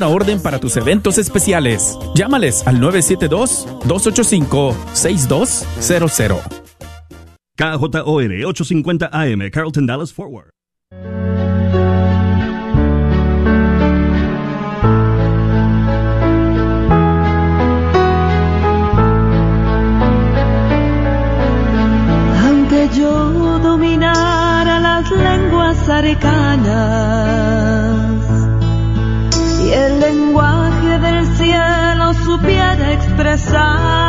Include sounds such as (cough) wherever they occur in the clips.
una orden para tus eventos especiales. Llámales al 972-285-6200. KJOR 850 AM, Carlton Dallas Forward. Aunque yo dominara las lenguas arcanas lenguaje del cielo supiera expresar,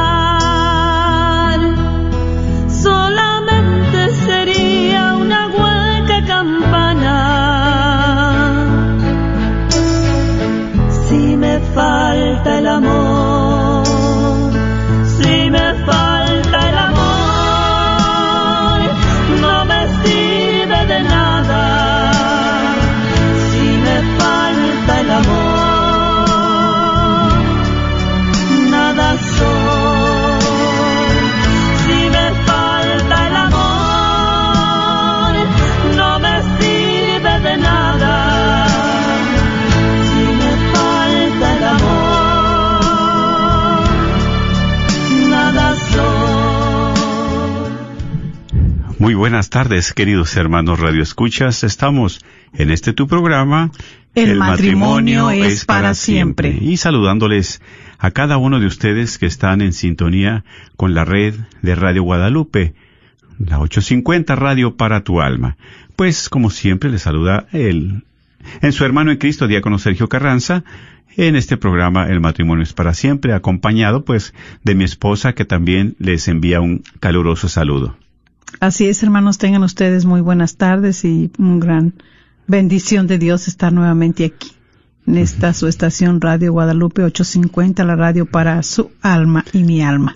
Muy buenas tardes, queridos hermanos Radio Escuchas. Estamos en este tu programa. El matrimonio es para siempre. Y saludándoles a cada uno de ustedes que están en sintonía con la red de Radio Guadalupe, la 850 Radio para tu alma. Pues, como siempre, les saluda el, en su hermano en Cristo, diácono Sergio Carranza, en este programa El matrimonio es para siempre, acompañado pues de mi esposa que también les envía un caluroso saludo. Así es, hermanos, tengan ustedes muy buenas tardes y un gran bendición de Dios estar nuevamente aquí. En esta su estación Radio Guadalupe 850, la radio para su alma y mi alma.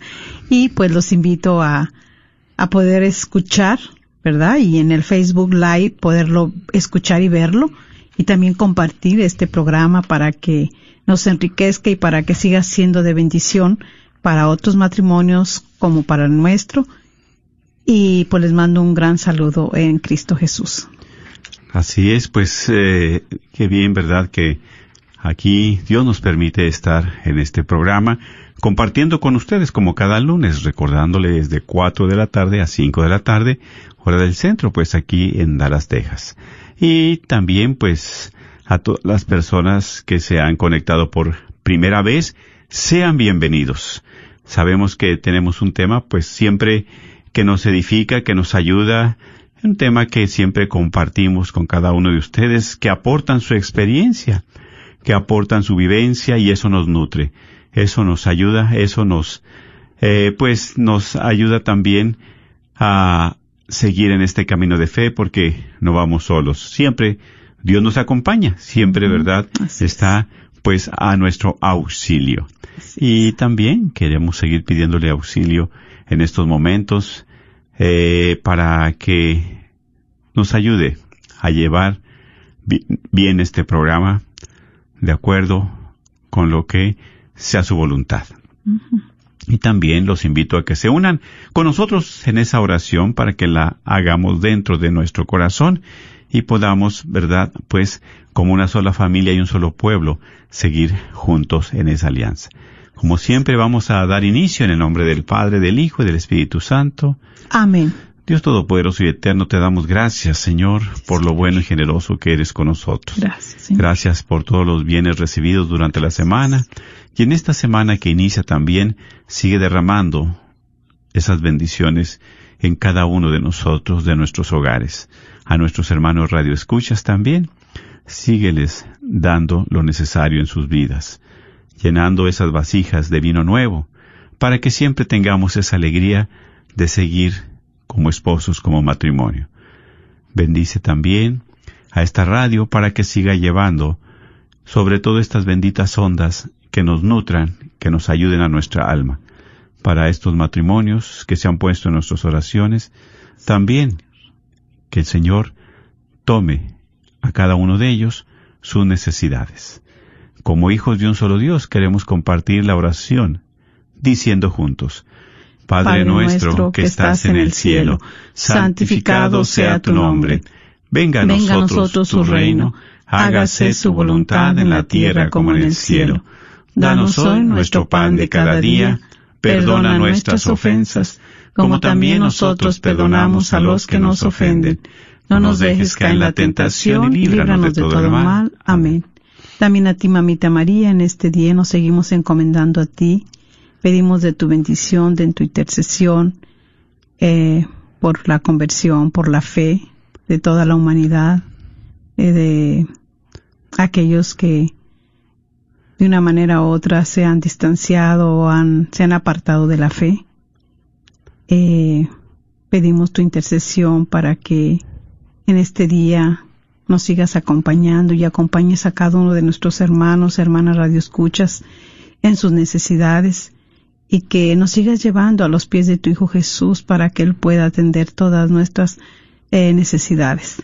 Y pues los invito a, a poder escuchar, ¿verdad? Y en el Facebook Live poderlo escuchar y verlo. Y también compartir este programa para que nos enriquezca y para que siga siendo de bendición para otros matrimonios como para el nuestro. Y pues les mando un gran saludo en Cristo Jesús. Así es, pues eh, qué bien, ¿verdad? Que aquí Dios nos permite estar en este programa compartiendo con ustedes como cada lunes, recordándoles de 4 de la tarde a 5 de la tarde, hora del centro, pues aquí en Dallas, Texas. Y también pues a todas las personas que se han conectado por primera vez, sean bienvenidos. Sabemos que tenemos un tema pues siempre que nos edifica, que nos ayuda, un tema que siempre compartimos con cada uno de ustedes, que aportan su experiencia, que aportan su vivencia y eso nos nutre, eso nos ayuda, eso nos, eh, pues nos ayuda también a seguir en este camino de fe porque no vamos solos. Siempre Dios nos acompaña, siempre, ¿verdad? Está pues a nuestro auxilio. Y también queremos seguir pidiéndole auxilio en estos momentos eh, para que nos ayude a llevar bi- bien este programa de acuerdo con lo que sea su voluntad. Y también los invito a que se unan con nosotros en esa oración para que la hagamos dentro de nuestro corazón y podamos, ¿verdad? Pues como una sola familia y un solo pueblo, seguir juntos en esa alianza. Como siempre vamos a dar inicio en el nombre del Padre, del Hijo y del Espíritu Santo. Amén. Dios Todopoderoso y Eterno, te damos gracias, Señor, por lo bueno y generoso que eres con nosotros. Gracias, Señor. Gracias por todos los bienes recibidos durante la semana y en esta semana que inicia también sigue derramando esas bendiciones en cada uno de nosotros, de nuestros hogares. A nuestros hermanos Radio Escuchas también, sígueles dando lo necesario en sus vidas, llenando esas vasijas de vino nuevo, para que siempre tengamos esa alegría de seguir como esposos, como matrimonio. Bendice también a esta radio para que siga llevando sobre todo estas benditas ondas que nos nutran, que nos ayuden a nuestra alma. Para estos matrimonios que se han puesto en nuestras oraciones, también que el Señor tome a cada uno de ellos sus necesidades. Como hijos de un solo Dios queremos compartir la oración diciendo juntos, Padre, nuestro que estás en el cielo, santificado sea tu nombre. Venga a nosotros, tu reino, hágase su voluntad en la tierra como en el cielo. Danos hoy nuestro pan de cada día, perdona nuestras ofensas, como también nosotros perdonamos a los que nos ofenden. No nos dejes caer en la tentación y líbranos de todo mal. Amén. También a ti, mamita María, en este día nos seguimos encomendando a ti. Pedimos de tu bendición, de tu intercesión, eh, por la conversión, por la fe de toda la humanidad, eh, de aquellos que de una manera u otra se han distanciado o han, se han apartado de la fe. Eh, pedimos tu intercesión para que en este día nos sigas acompañando y acompañes a cada uno de nuestros hermanos, hermanas radioescuchas en sus necesidades y que nos sigas llevando a los pies de tu Hijo Jesús para que Él pueda atender todas nuestras eh, necesidades.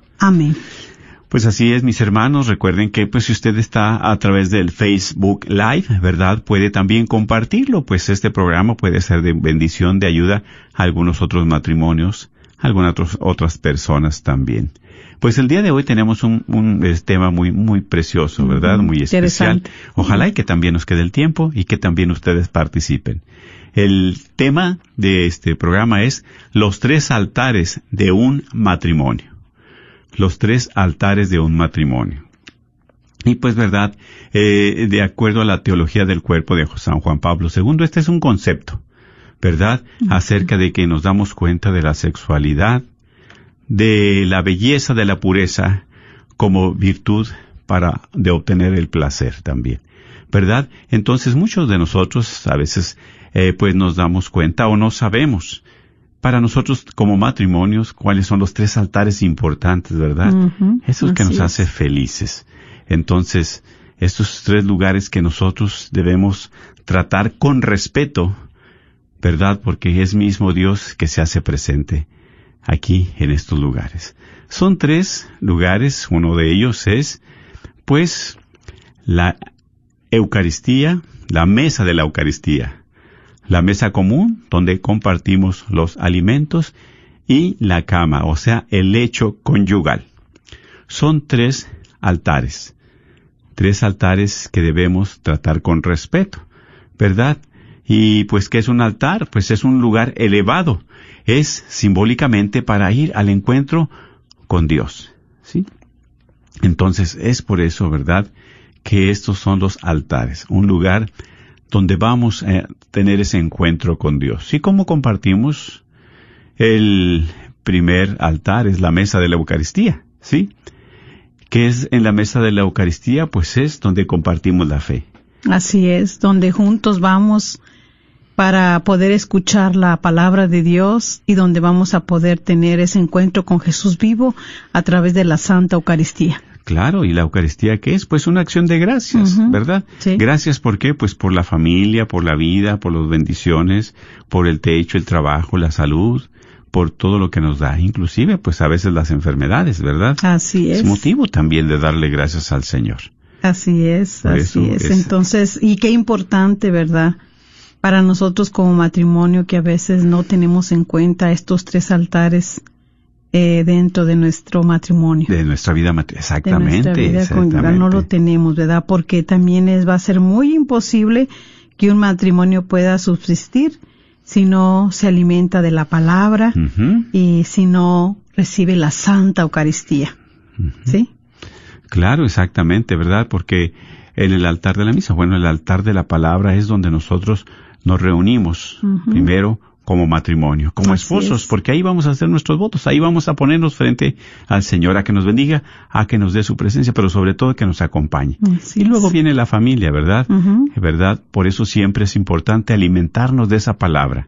Amén. Pues así es, mis hermanos. Recuerden que, pues, si usted está a través del Facebook Live, ¿verdad? Puede también compartirlo, pues este programa puede ser de bendición, de ayuda a algunos otros matrimonios, a algunas otros- otras personas también. Pues el día de hoy tenemos un, un, eh, tema muy, muy precioso, ¿verdad? Muy especial. Ojalá y que también nos quede el tiempo y que también ustedes participen. El tema de este programa es los tres altares de un matrimonio los tres altares de un matrimonio. Y pues verdad, eh, de acuerdo a la teología del cuerpo de San Juan Pablo II, este es un concepto, ¿verdad? Acerca de que nos damos cuenta de la sexualidad, de la belleza de la pureza como virtud para de obtener el placer también, ¿verdad? Entonces muchos de nosotros a veces eh, pues nos damos cuenta o no sabemos para nosotros como matrimonios cuáles son los tres altares importantes, ¿verdad? Ujú, Eso es que nos hace es. felices. Entonces, estos tres lugares que nosotros debemos tratar con respeto, ¿verdad? Porque es mismo Dios que se hace presente aquí en estos lugares. Son tres lugares, uno de ellos es, pues, la Eucaristía, la mesa de la Eucaristía, la mesa común donde compartimos los alimentos y la cama, o sea, el lecho conyugal. Son tres altares, tres altares que debemos tratar con respeto, ¿verdad? Y pues, ¿qué es un altar? Pues es un lugar elevado, es simbólicamente para ir al encuentro con Dios, ¿sí? Entonces, es por eso, ¿verdad? Que estos son los altares, un lugar donde vamos a tener ese encuentro con Dios. ¿Y cómo compartimos? El primer altar es la mesa de la Eucaristía, ¿sí? ¿Qué es en la mesa de la Eucaristía? Pues es donde compartimos la fe. Así es, donde juntos vamos para poder escuchar la palabra de Dios y donde vamos a poder tener ese encuentro con Jesús vivo a través de la Santa Eucaristía. Claro, ¿y la Eucaristía qué es? Pues una acción de gracias, ¿verdad? sí. Gracias, ¿por qué? Pues por la familia, por la vida, por las bendiciones, por el techo, el trabajo, la salud, por todo lo que nos da, inclusive pues a veces las enfermedades, ¿verdad? Así es. Es motivo también de darle gracias al Señor. Así es, así es- Entonces, y qué importante, ¿verdad? Para nosotros como matrimonio que a veces no tenemos en cuenta estos tres altares eh, dentro de nuestro matrimonio. De nuestra vida, mat- de exactamente, nuestra vida conyugal no lo exactamente. tenemos, ¿verdad? Porque también es, va a ser muy imposible que un matrimonio pueda subsistir si no se alimenta de la palabra y si no recibe la Santa Eucaristía. ¿Sí? Claro, exactamente, ¿verdad? Porque en el altar de la misa, bueno, el altar de la palabra es donde nosotros nos reunimos primero como matrimonio, como Así esposos, es. porque ahí vamos a hacer nuestros votos, ahí vamos a ponernos frente al Señor a que nos bendiga, a que nos dé su presencia, pero sobre todo que nos acompañe. Así y luego es. viene la familia, ¿verdad? ¿Verdad? Por eso siempre es importante alimentarnos de esa palabra,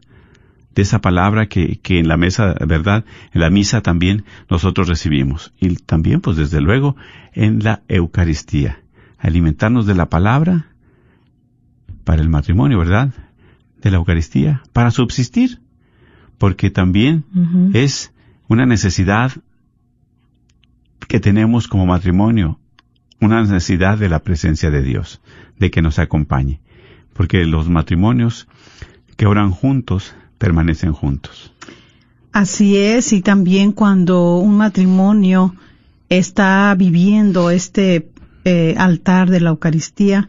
de esa palabra que, que en la mesa, ¿verdad? En la misa también nosotros recibimos. Y también, pues desde luego, en la Eucaristía. Alimentarnos de la palabra para el matrimonio, ¿verdad? De la Eucaristía, para subsistir. Porque también es una necesidad que tenemos como matrimonio, una necesidad de la presencia de Dios, de que nos acompañe. Porque los matrimonios que oran juntos permanecen juntos. Así es, y también cuando un matrimonio está viviendo este eh, altar de la Eucaristía,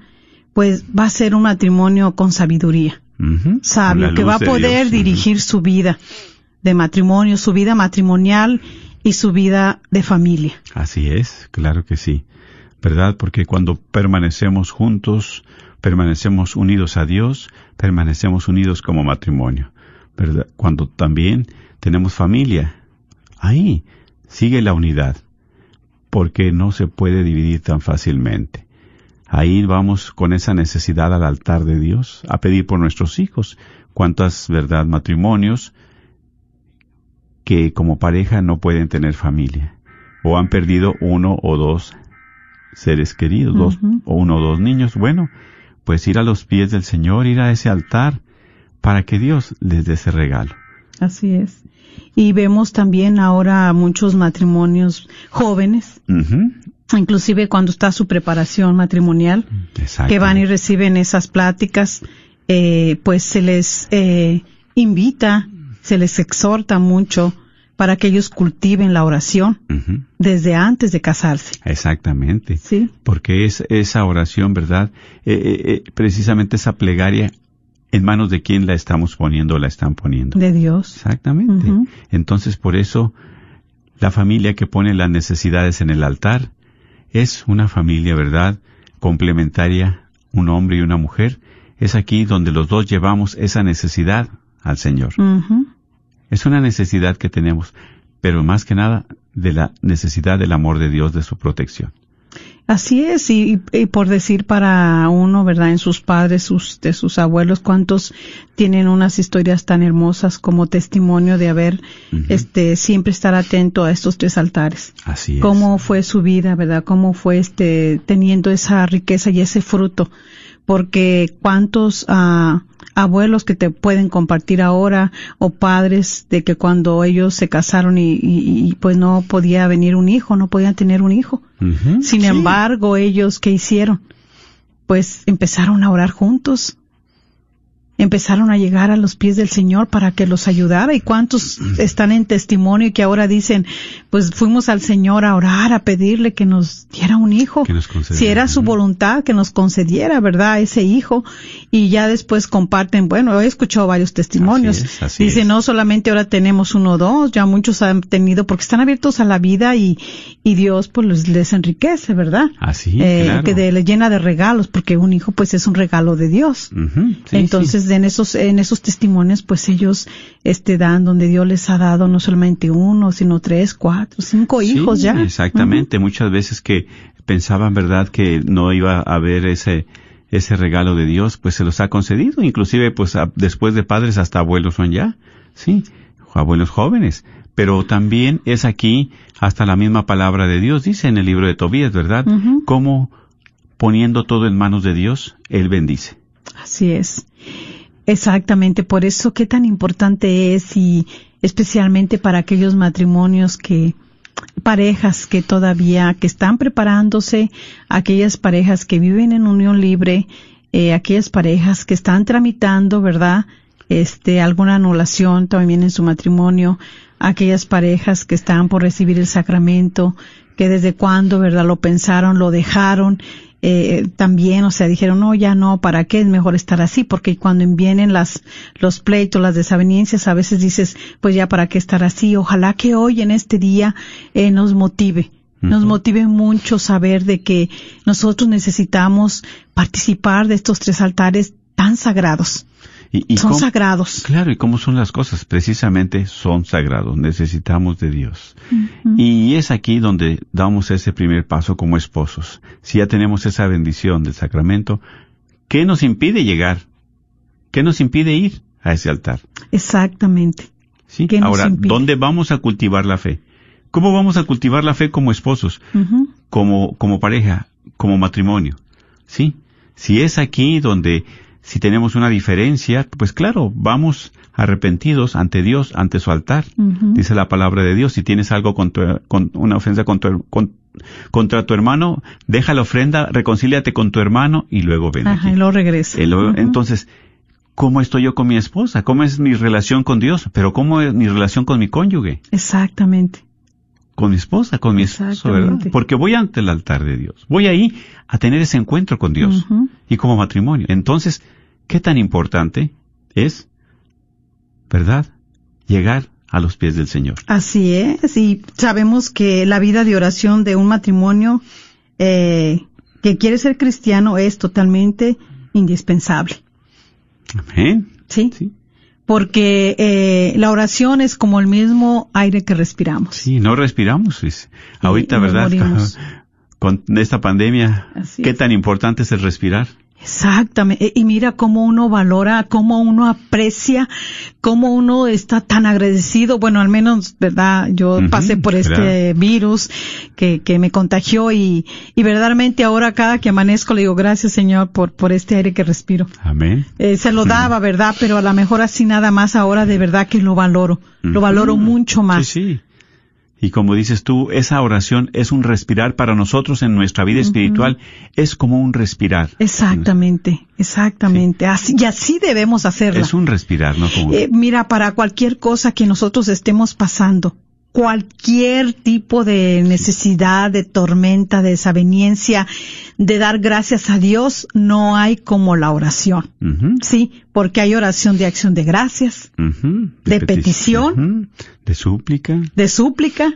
pues va a ser un matrimonio con sabiduría, Sabio, que va a de poder Dios. dirigir su vida de matrimonio, su vida matrimonial y su vida de familia. Así es, claro que sí. ¿Verdad? Porque cuando permanecemos juntos, permanecemos unidos a Dios, permanecemos unidos como matrimonio. ¿Verdad? Cuando también tenemos familia, ahí sigue la unidad, porque no se puede dividir tan fácilmente. Ahí vamos con esa necesidad al altar de Dios a pedir por nuestros hijos. ¿Cuántas, verdad, matrimonios que como pareja no pueden tener familia? O han perdido uno o dos seres queridos, dos, o uno o dos niños. Bueno, pues ir a los pies del Señor, ir a ese altar para que Dios les dé ese regalo. Así es. Y vemos también ahora muchos matrimonios jóvenes. Inclusive cuando está su preparación matrimonial, Exacto. que van y reciben esas pláticas, eh, pues se les eh, invita, se les exhorta mucho para que ellos cultiven la oración desde antes de casarse. Exactamente. Sí, Porque es esa oración, ¿verdad? Eh, eh, precisamente esa plegaria, ¿en manos de quién la estamos poniendo o la están poniendo? de Dios. Exactamente. Entonces, por eso, la familia que pone las necesidades en el altar es una familia, ¿verdad? Complementaria, un hombre y una mujer. Es aquí donde los dos llevamos esa necesidad al Señor. Es una necesidad que tenemos, pero más que nada de la necesidad del amor de Dios, de su protección. Así es, y, y por decir para uno, ¿verdad? En sus padres, sus, de sus abuelos, cuántos tienen unas historias tan hermosas como testimonio de haber, este, siempre estar atento a estos tres altares. Así es. Cómo fue su vida, ¿verdad? Cómo fue este, teniendo esa riqueza y ese fruto. Porque cuántos, ah, abuelos que te pueden compartir ahora o padres de que cuando ellos se casaron y, y- y, pues no podía venir un hijo, no podían tener un hijo. Sin Sí. embargo, ellos, ¿qué hicieron? Pues empezaron a orar juntos. Empezaron a llegar a los pies del Señor para que los ayudara. ¿Y cuántos están en testimonio y que ahora dicen, pues fuimos al Señor a orar, a pedirle que nos diera un hijo? Que nos. Si era su voluntad que nos concediera, ¿verdad? Ese hijo. Y ya después comparten, bueno, he escuchado varios testimonios. Así es, así Dice, es. no solamente ahora tenemos uno o dos, ya muchos han tenido, porque están abiertos a la vida y, y Dios pues les, les enriquece, ¿verdad? Así, Eh, claro. que de- le llena de regalos, porque un hijo pues es un regalo de Dios. Sí, Entonces, en esos, en esos testimonios, pues ellos, este, dan donde Dios les ha dado no solamente uno, sino tres, cuatro, cinco Sí, hijos ya. Exactamente. Muchas veces que pensaban, ¿verdad?, que no iba a haber ese, ese regalo de Dios, pues se los ha concedido. Inclusive, pues a- después de padres hasta abuelos son ya. Sí, abuelos jóvenes. Pero también es aquí hasta la misma palabra de Dios, dice en el libro de Tobías, ¿verdad? Ujú. Cómo poniendo todo en manos de Dios, Él bendice. Así es. Exactamente, por eso qué tan importante es y especialmente para aquellos matrimonios que parejas que todavía que están preparándose, aquellas parejas que viven en unión libre, eh, aquellas parejas que están tramitando, ¿verdad? Este alguna anulación también en su matrimonio, aquellas parejas que están por recibir el sacramento, que desde cuándo, ¿verdad? Lo pensaron, lo dejaron eh, también, o sea, dijeron, no, ya no, ¿para qué? Es mejor estar así, porque cuando vienen las, los pleitos, las desavenencias, a veces dices, pues ya, ¿para qué estar así? Ojalá que hoy, en este día, eh, nos motive, nos motive mucho saber de que nosotros necesitamos participar de estos tres altares tan sagrados. Y, y Son cómo- sagrados. Claro, y cómo son las cosas, precisamente son sagrados, necesitamos de Dios. Y es aquí donde damos ese primer paso como esposos. Si ya tenemos esa bendición del sacramento, ¿qué nos impide llegar? ¿Qué nos impide ir a ese altar. Exactamente. ¿sí? ¿Qué nos Ahora? ¿dónde vamos a cultivar la fe? ¿Cómo vamos a cultivar la fe como esposos, como, como pareja, como matrimonio? ¿Sí? Si es aquí donde, si tenemos una diferencia, pues claro, vamos arrepentidos ante Dios, ante su altar. Dice la palabra de Dios, si tienes algo con tu- con una ofensa con tu- con- contra tu hermano, deja la ofrenda, reconcíliate con tu hermano y luego ven Ajá, aquí. y luego regresa. Entonces, ¿cómo estoy yo con mi esposa? ¿Cómo es mi relación con Dios? Pero ¿cómo es mi relación con mi cónyuge? Exactamente. Con mi esposa, con mi esposo. Porque voy ante el altar de Dios. Voy ahí a tener ese encuentro con Dios y como matrimonio. Entonces, ¿qué tan importante es, verdad, llegar a los pies del Señor? Así es, y sabemos que la vida de oración de un matrimonio eh, que quiere ser cristiano es totalmente indispensable, Amén. ¿sí? Sí. Porque eh, la oración es como el mismo aire que respiramos. Sí, no respiramos. es- Ahorita, y ¿verdad? (laughs) Con esta pandemia, Así ¿qué es. tan importante es el respirar? Exactamente. Y mira cómo uno valora, cómo uno aprecia, cómo uno está tan agradecido. Bueno, al menos, ¿verdad? Yo pasé por este virus que, que me contagió y, y verdaderamente ahora cada que amanezco le digo gracias Señor por, por este aire que respiro. Amén. Eh, se lo daba, ¿verdad? Pero a lo mejor así nada más ahora de verdad que lo valoro. Lo valoro mucho más. Sí, sí. Y como dices tú, esa oración es un respirar para nosotros en nuestra vida espiritual. Es como un respirar. Exactamente, exactamente. Así, y así debemos hacerla. Es un respirar, ¿no? Como, Eh, mira, para cualquier cosa que nosotros estemos pasando, cualquier tipo de necesidad, de tormenta, de desaveniencia, de dar gracias a Dios, no hay como la oración. Sí, porque hay oración de acción de gracias, de peti- petición. de súplica. de súplica,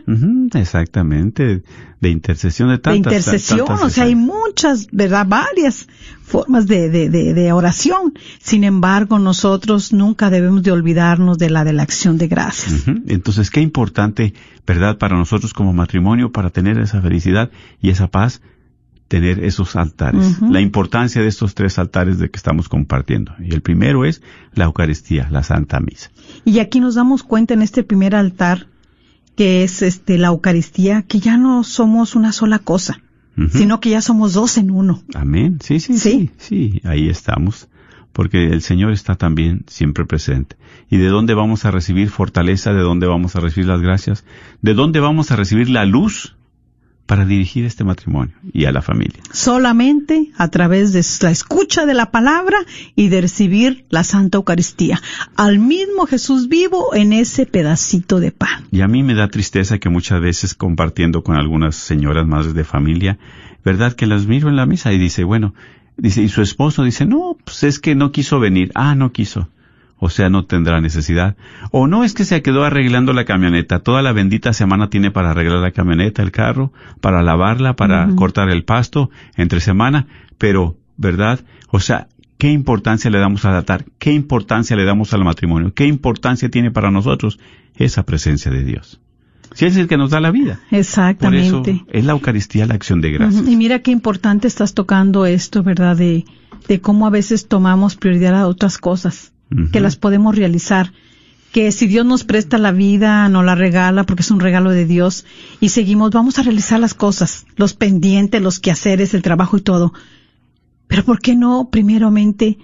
exactamente. De intercesión de de tantas. intercesión, tantas o sea, hay muchas, ¿verdad? Varias formas de, de, de, de oración. Sin embargo, nosotros nunca debemos de olvidarnos de la de la acción de gracias. Entonces, qué importante, ¿verdad? Para nosotros como matrimonio, para tener esa felicidad y esa paz, tener esos altares. La importancia de estos tres altares de que estamos compartiendo. Y el primero es la Eucaristía, la Santa Misa. Y aquí nos damos cuenta en este primer altar, que es este la Eucaristía, que ya no somos una sola cosa, sino que ya somos dos en uno. Amén. Sí, sí, Sí. sí, sí, ahí estamos. Porque el Señor está también siempre presente. ¿Y de dónde vamos a recibir fortaleza? ¿De dónde vamos a recibir las gracias? ¿De dónde vamos a recibir la luz para dirigir este matrimonio y a la familia? Solamente a través de la escucha de la palabra y de recibir la Santa Eucaristía. Al mismo Jesús vivo en ese pedacito de pan. Y a mí me da tristeza que muchas veces compartiendo con algunas señoras madres de familia, ¿verdad? Que las miro en la misa y dice, bueno, dice, y su esposo dice, no, pues es que no quiso venir. Ah, no quiso. O sea, no tendrá necesidad. O no es que se quedó arreglando la camioneta. Toda la bendita semana tiene para arreglar la camioneta, el carro, para lavarla, para cortar el pasto entre semana. Pero, ¿verdad? O sea, ¿qué importancia le damos al altar? ¿Qué importancia le damos al matrimonio? ¿Qué importancia tiene para nosotros esa presencia de Dios? Si es el que nos da la vida. Por eso Exactamente. es la Eucaristía la acción de gracias. Y mira qué importante estás tocando esto, ¿verdad? De, de cómo a veces tomamos prioridad a otras cosas que las podemos realizar. Que si Dios nos presta la vida, nos la regala porque es un regalo de Dios y seguimos, vamos a realizar las cosas, los pendientes, los quehaceres, el trabajo y todo. Pero ¿por qué no primeramente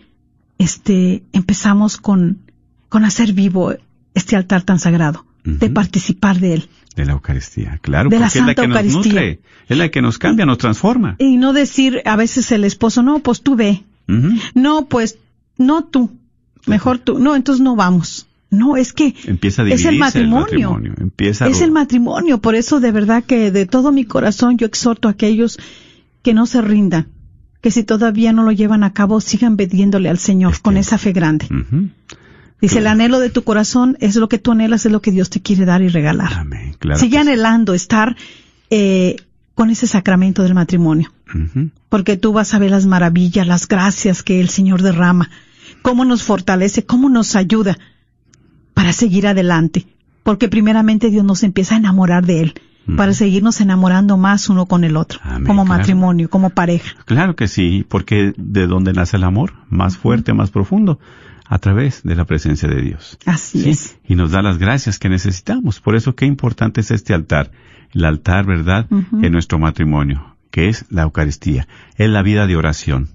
este empezamos con con hacer vivo este altar tan sagrado, de participar de él? De la Eucaristía, claro, De la porque es la que nos Eucaristía. nutre, es la que nos cambia, nos transforma. Y no decir a veces el esposo, no, pues tú ve. No, pues, no tú. Mejor tú. No, entonces no vamos. No, es que Empieza a es el matrimonio. Empieza a es el matrimonio. Por eso, de verdad que de todo mi corazón yo exhorto a aquellos que no se rindan. Que si todavía no lo llevan a cabo, sigan pidiéndole al Señor con esa fe grande. Dice, el anhelo de tu corazón es lo que tú anhelas, es lo que Dios te quiere dar y regalar. Amén, claro. Sigue anhelando estar eh, con ese sacramento del matrimonio porque tú vas a ver las maravillas, las gracias que el Señor derrama, cómo nos fortalece, cómo nos ayuda para seguir adelante, porque primeramente Dios nos empieza a enamorar de Él para seguirnos enamorando más uno con el otro, Amén, como claro. matrimonio, como pareja. Claro que sí, porque de dónde nace el amor, más fuerte, más profundo, a través de la presencia de Dios. Así Sí, es. Y nos da las gracias que necesitamos. Por eso qué importante es este altar. El altar, ¿verdad? En nuestro matrimonio, que es la Eucaristía. Es la vida de oración.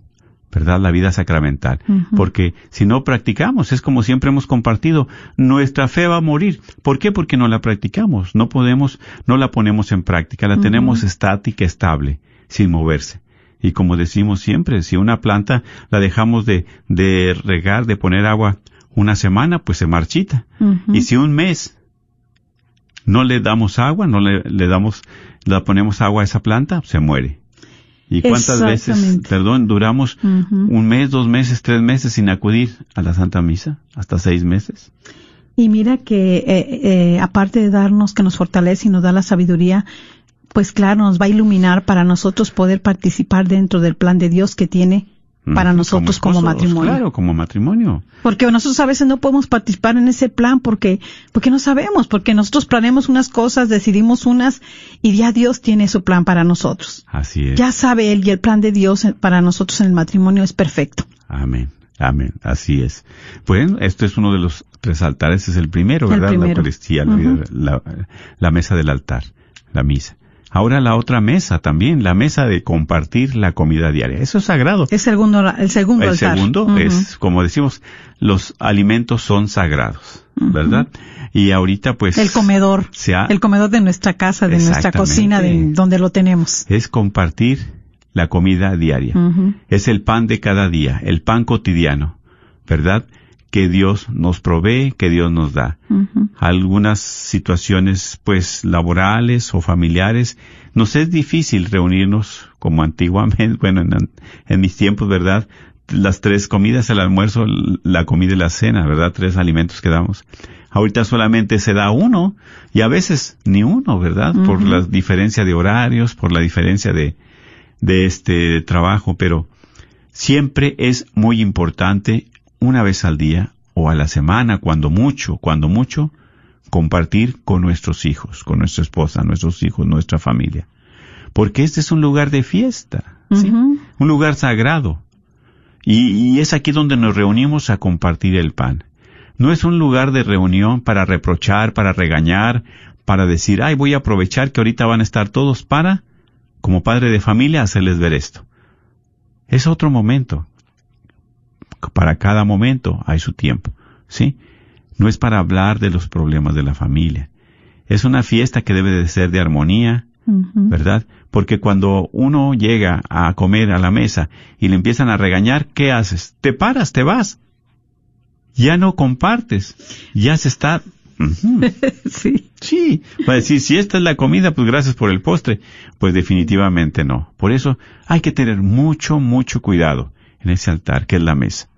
¿Verdad? La vida sacramental. Porque si no practicamos, es como siempre hemos compartido, nuestra fe va a morir. ¿Por qué? Porque no la practicamos. No podemos, no la ponemos en práctica. La tenemos estática, estable, sin moverse. Y como decimos siempre, si una planta la dejamos de, de regar, de poner agua una semana, pues se marchita. Y si un mes no le damos agua, no le, le damos, le ponemos agua a esa planta, se muere. ¿Y cuántas veces, perdón, duramos un mes, dos meses, tres meses sin acudir a la Santa Misa? Hasta seis meses. Y mira que eh, eh, aparte de darnos que nos fortalece y nos da la sabiduría, pues claro, nos va a iluminar para nosotros poder participar dentro del plan de Dios que tiene para Mm, nosotros como, esposos, matrimonio. Claro, como matrimonio. Porque nosotros a veces no podemos participar en ese plan porque, porque no sabemos, porque nosotros planeamos unas cosas, decidimos unas y ya Dios tiene su plan para nosotros. Así es. Ya sabe Él y el plan de Dios para nosotros en el matrimonio es perfecto. Amén. Amén. Así es. Bueno, esto es uno de los tres altares. Es el primero, El ¿verdad? La. Eucaristía, la- la mesa del altar, la misa. Ahora la otra mesa también, la mesa de compartir la comida diaria. Eso es sagrado. El segundo, el segundo El altar. segundo es, como decimos, los alimentos son sagrados. ¿verdad? Y ahorita pues... el comedor. ha- El comedor de nuestra casa, de nuestra cocina, de donde lo tenemos. es compartir la comida diaria. Es el pan de cada día, el pan cotidiano, ¿verdad? Que Dios nos provee, que Dios nos da. Algunas situaciones, pues, laborales o familiares, nos es difícil reunirnos como antiguamente, (laughs) bueno, en, en mis tiempos, ¿verdad? Las tres comidas, el almuerzo, la comida y la cena, ¿verdad? Tres alimentos que damos. Ahorita solamente se da uno y a veces ni uno, ¿verdad? Por la diferencia de horarios, por la diferencia de, de este trabajo, pero siempre es muy importante una vez al día o a la semana, cuando mucho, cuando mucho, compartir con nuestros hijos, con nuestra esposa, nuestros hijos, nuestra familia. Porque este es un lugar de fiesta, ¿sí? Un lugar sagrado. Y, y es aquí donde nos reunimos a compartir el pan. No es un lugar de reunión para reprochar, para regañar, para decir, ay, voy a aprovechar que ahorita van a estar todos para, como padre de familia, hacerles ver esto. Es otro momento. Para cada momento hay su tiempo, ¿sí? No es para hablar de los problemas de la familia. Es una fiesta que debe de ser de armonía. ¿verdad? Porque cuando uno llega a comer a la mesa y le empiezan a regañar, ¿qué haces? Te paras, te vas. Ya no compartes. Ya se está... (laughs) Sí. Sí, va a decir, si esta es la comida, pues gracias por el postre. Pues definitivamente no. Por eso hay que tener mucho, mucho cuidado en ese altar que es la mesa.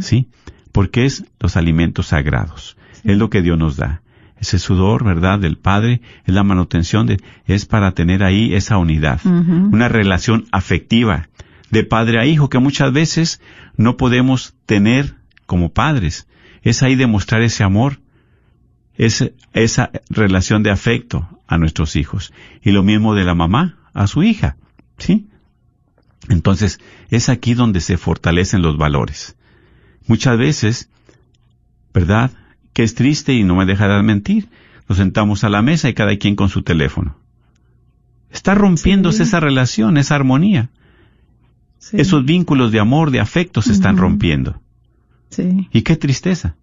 ¿Sí? Porque es los alimentos sagrados. Es lo que Dios nos da. Ese sudor, ¿verdad? Del Padre, es la manutención de, es para tener ahí esa unidad. Una relación afectiva de padre a hijo que muchas veces no podemos tener como padres. Es ahí demostrar ese amor, ese- esa relación de afecto a nuestros hijos. Y lo mismo de la mamá a su hija. ¿Sí? Entonces, es aquí donde se fortalecen los valores. Muchas veces, ¿verdad? Que es triste y no me deja de mentir. Nos sentamos a la mesa y cada quien con su teléfono. Está rompiéndose Sí. esa relación, esa armonía. Sí. Esos vínculos de amor, de afecto se están rompiendo. Sí. Y qué tristeza.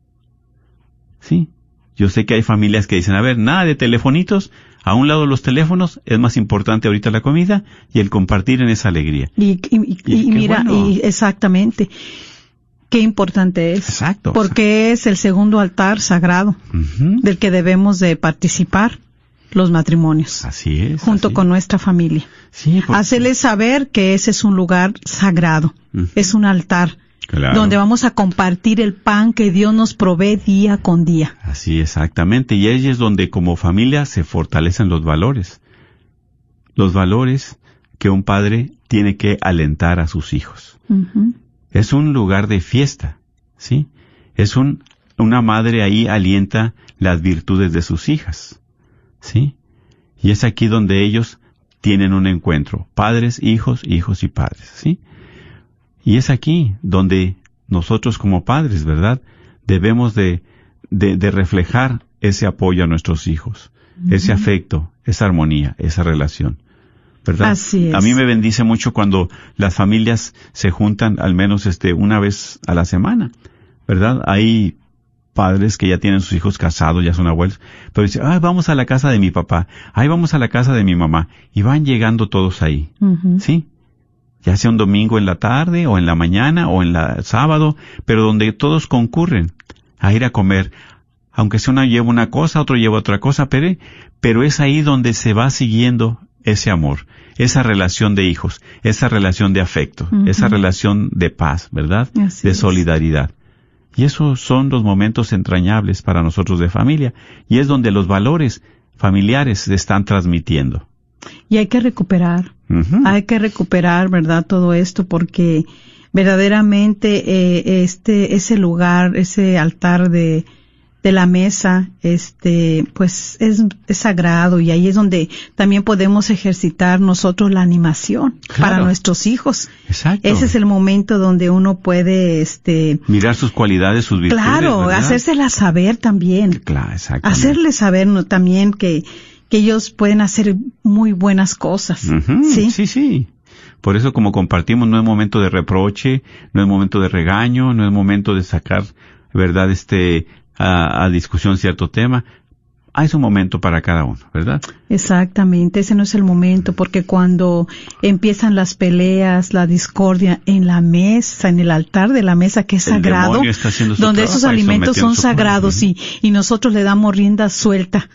Sí. Yo sé que hay familias que dicen, a ver, nada de telefonitos, a un lado los teléfonos, es más importante ahorita la comida y el compartir en esa alegría. Y, y- mira, bueno. exactamente, qué importante es. Exacto. Porque es el segundo altar sagrado del que debemos de participar los matrimonios, Así es. junto así. con nuestra familia. Sí, porque- Hacerles saber que ese es un lugar sagrado, es un altar Claro. donde vamos a compartir el pan que Dios nos provee día con día. Así exactamente. Y ahí es donde como familia se fortalecen los valores. Los valores que un padre tiene que alentar a sus hijos. Ujú. Es un lugar de fiesta, ¿sí? Es un, una madre ahí alienta las virtudes de sus hijas, ¿sí? Y es aquí donde ellos tienen un encuentro, padres, hijos, hijos y padres, ¿sí? Y es aquí donde nosotros como padres, ¿verdad? Debemos de, de, de reflejar ese apoyo a nuestros hijos, ese afecto, esa armonía, esa relación. ¿Verdad? Así es. A mí me bendice mucho cuando las familias se juntan al menos este una vez a la semana, ¿verdad? Hay padres que ya tienen sus hijos casados, ya son abuelos, pero dicen, ay, vamos a la casa de mi papá, ay, vamos a la casa de mi mamá, y van llegando todos ahí. ¿sí? Ya sea un domingo en la tarde, o en la mañana, o en la sábado, pero donde todos concurren a ir a comer, aunque sea una lleva una cosa, otro lleva otra cosa, pero, pero es ahí donde se va siguiendo ese amor, esa relación de hijos, esa relación de afecto, esa relación de paz, ¿verdad? Así de es. solidaridad. Y esos son los momentos entrañables para nosotros de familia, y es donde los valores familiares se están transmitiendo. Y hay que recuperar, hay que recuperar, ¿verdad? Todo esto porque verdaderamente eh, este ese lugar, ese altar de de la mesa, este, pues es, es sagrado y ahí es donde también podemos ejercitar nosotros la animación Claro. para nuestros hijos. Exacto. Ese es el momento donde uno puede, este, Mirar sus cualidades, sus virtudes. claro, ¿verdad? hacérsela saber también. Claro. Hacerles saber ¿no? también que, que ellos pueden hacer muy buenas cosas. ¿sí? sí, sí. Por eso como compartimos, no es momento de reproche, no es momento de regaño, no es momento de sacar, verdad, este, a, a discusión cierto tema. Hay un momento para cada uno, ¿verdad? Exactamente, ese no es el momento, porque cuando empiezan las peleas, la discordia en la mesa, en el altar de la mesa que es El sagrado, donde esos alimentos son sagrados y, y nosotros le damos rienda suelta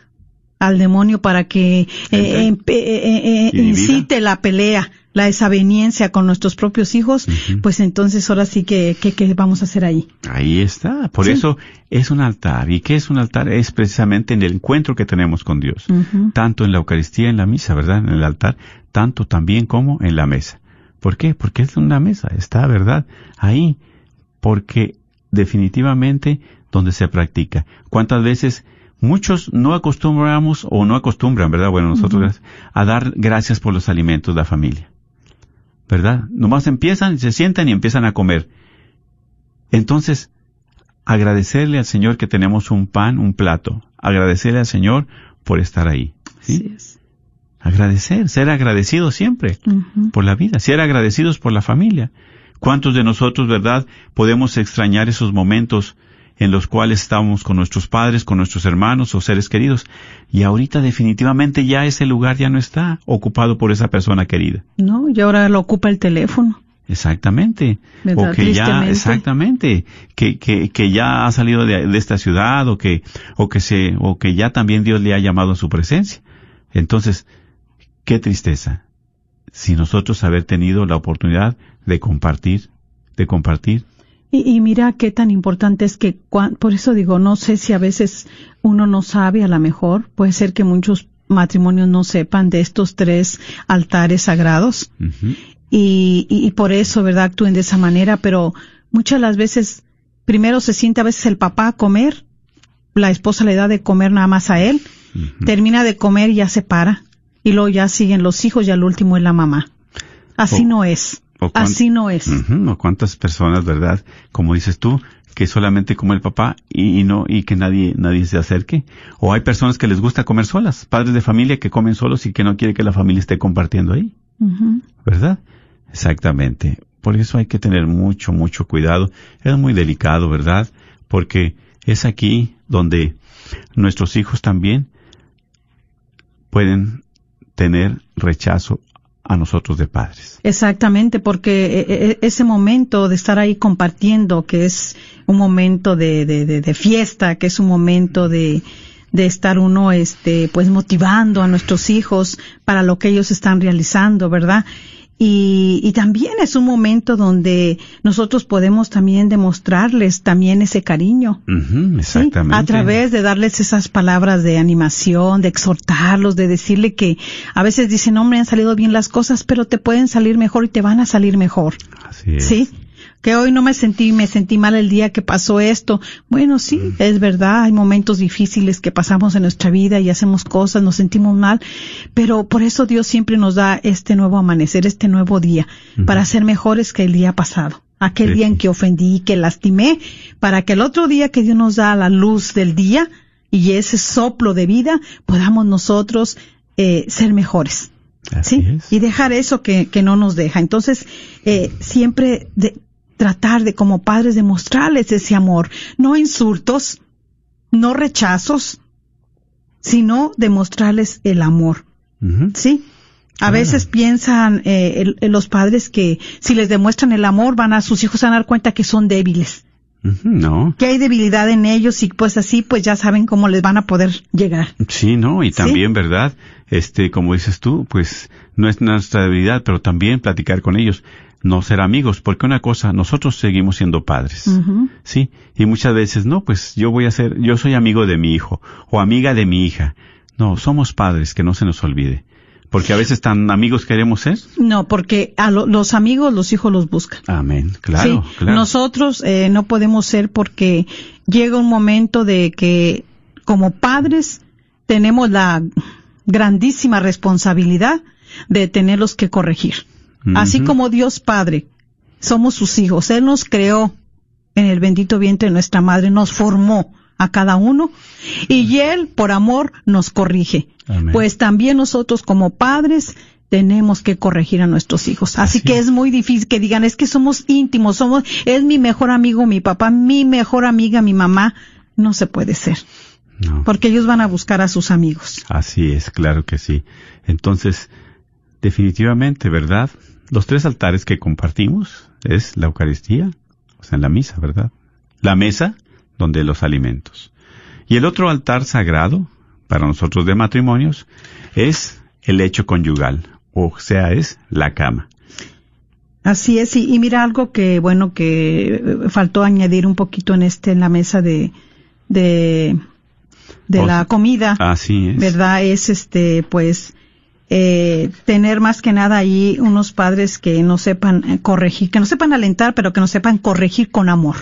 al demonio para que eh, eh, eh, incite la pelea, la desaveniencia con nuestros propios hijos, pues entonces ahora sí que, que, que vamos a hacer ahí. Ahí está. Por Sí. eso es un altar. ¿Y qué es un altar? Es precisamente en el encuentro que tenemos con Dios. Tanto en la Eucaristía, en la misa, ¿verdad? En el altar, tanto también como en la mesa. ¿Por qué? Porque es una mesa, está, ¿verdad? Ahí. Porque definitivamente donde se practica. ¿Cuántas veces muchos no acostumbramos o no acostumbran, ¿verdad? Bueno, nosotros a dar gracias por los alimentos de la familia. ¿Verdad? Nomás empiezan, se sientan y empiezan a comer. Entonces, agradecerle al Señor que tenemos un pan, un plato. Agradecerle al Señor por estar ahí. ¿sí? Es. Agradecer, ser agradecidos siempre por la vida, ser agradecidos por la familia. ¿Cuántos de nosotros, verdad, podemos extrañar esos momentos en los cuales estábamos con nuestros padres, con nuestros hermanos o seres queridos? Y ahorita definitivamente ya ese lugar ya no está ocupado por esa persona querida. No, y ahora lo ocupa el teléfono. Exactamente. ¿Verdad? O que ya, exactamente, que, que, que ya ha salido de, de esta ciudad o que, o que se, o que ya también Dios le ha llamado a su presencia. Entonces, qué tristeza. Si nosotros haber tenido la oportunidad de compartir, de compartir. Y, y mira qué tan importante es que, cuan- por eso digo, no sé si a veces uno no sabe, a lo mejor, puede ser que muchos matrimonios no sepan de estos tres altares sagrados y, y, y por eso, ¿verdad?, actúen de esa manera, pero muchas de las veces, primero se siente a veces el papá a comer, la esposa le da de comer nada más a él, termina de comer y ya se para, y luego ya siguen los hijos y al último es la mamá. Así O- no es. O Así no es. Ujú, o cuántas personas, ¿verdad? Como dices tú, que solamente come el papá y, y no, y que nadie, nadie se acerque. O hay personas que les gusta comer solas, padres de familia que comen solos y que no quiere que la familia esté compartiendo ahí. ¿verdad? Exactamente. Por eso hay que tener mucho, mucho cuidado. Es muy delicado, ¿verdad? Porque es aquí donde nuestros hijos también pueden tener rechazo a nosotros de padres. Exactamente, porque eh, eh, ese momento de estar ahí compartiendo, que es un momento de, de fiesta, que es un momento de, de estar uno, este, pues motivando a nuestros hijos para lo que ellos están realizando, ¿verdad? Y, y también es un momento donde nosotros podemos también demostrarles también ese cariño. Ujú, ¿sí? exactamente. A través de darles esas palabras de animación, de exhortarlos, de decirle que a veces dicen, no me han salido bien las cosas, pero te pueden salir mejor y te van a salir mejor. Así es. ¿Sí? Que hoy no me sentí, me sentí mal el día que pasó esto. Bueno, sí, Mm. es verdad, hay momentos difíciles que pasamos en nuestra vida y hacemos cosas, nos sentimos mal, pero por eso Dios siempre nos da este nuevo amanecer, este nuevo día, para ser mejores que el día pasado. Aquel Sí, día en que ofendí, que lastimé, para que el otro día que Dios nos da la luz del día y ese soplo de vida, podamos nosotros eh, ser mejores. Así ¿sí? es. Y dejar eso que, que no nos deja. Entonces, eh, siempre de tratar de como padres de mostrarles ese amor, no insultos, no rechazos, sino demostrarles el amor. ¿sí? A veces piensan eh, el- los padres que si les demuestran el amor van a sus hijos a dar cuenta que son débiles, No. que hay debilidad en ellos y pues así pues ya saben cómo les van a poder llegar. Sí, no, y Sí. también, ¿verdad? Este, como dices tú, pues no es nuestra debilidad, pero también platicar con ellos, no ser amigos, porque una cosa, nosotros seguimos siendo padres. Sí, y muchas veces, no, pues yo voy a ser, yo soy amigo de mi hijo o amiga de mi hija. No, somos padres, que no se nos olvide. Porque a veces tan amigos queremos ser. No, porque a lo- los amigos los hijos los buscan. Amén, claro, sí, claro. nosotros eh, no podemos ser porque llega un momento de que como padres tenemos la grandísima responsabilidad de tenerlos que corregir. Así como Dios Padre, somos sus hijos. Él nos creó en el bendito vientre de nuestra madre, nos formó a cada uno y Él, por amor, nos corrige. Amén. Pues también nosotros como padres tenemos que corregir a nuestros hijos. Así, Así que es. muy difícil que digan, es que somos íntimos, somos, es mi mejor amigo, mi papá, mi mejor amiga, mi mamá. No se puede ser, No. porque ellos van a buscar a sus amigos. Así es, claro que sí. Entonces, definitivamente, ¿verdad? Los tres altares que compartimos es la Eucaristía, o sea, en la misa, ¿verdad? La mesa, donde los alimentos. Y el otro altar sagrado, para nosotros de matrimonios, es el hecho conyugal, o sea, es la cama. Así es, y, y mira algo que, bueno, que eh, faltó añadir un poquito en este, en la mesa de, de, de O la comida. Así es. ¿verdad? Es este, pues, eh, tener más que nada ahí unos padres que no sepan eh, corregir, que no sepan alentar, pero que no sepan corregir con amor,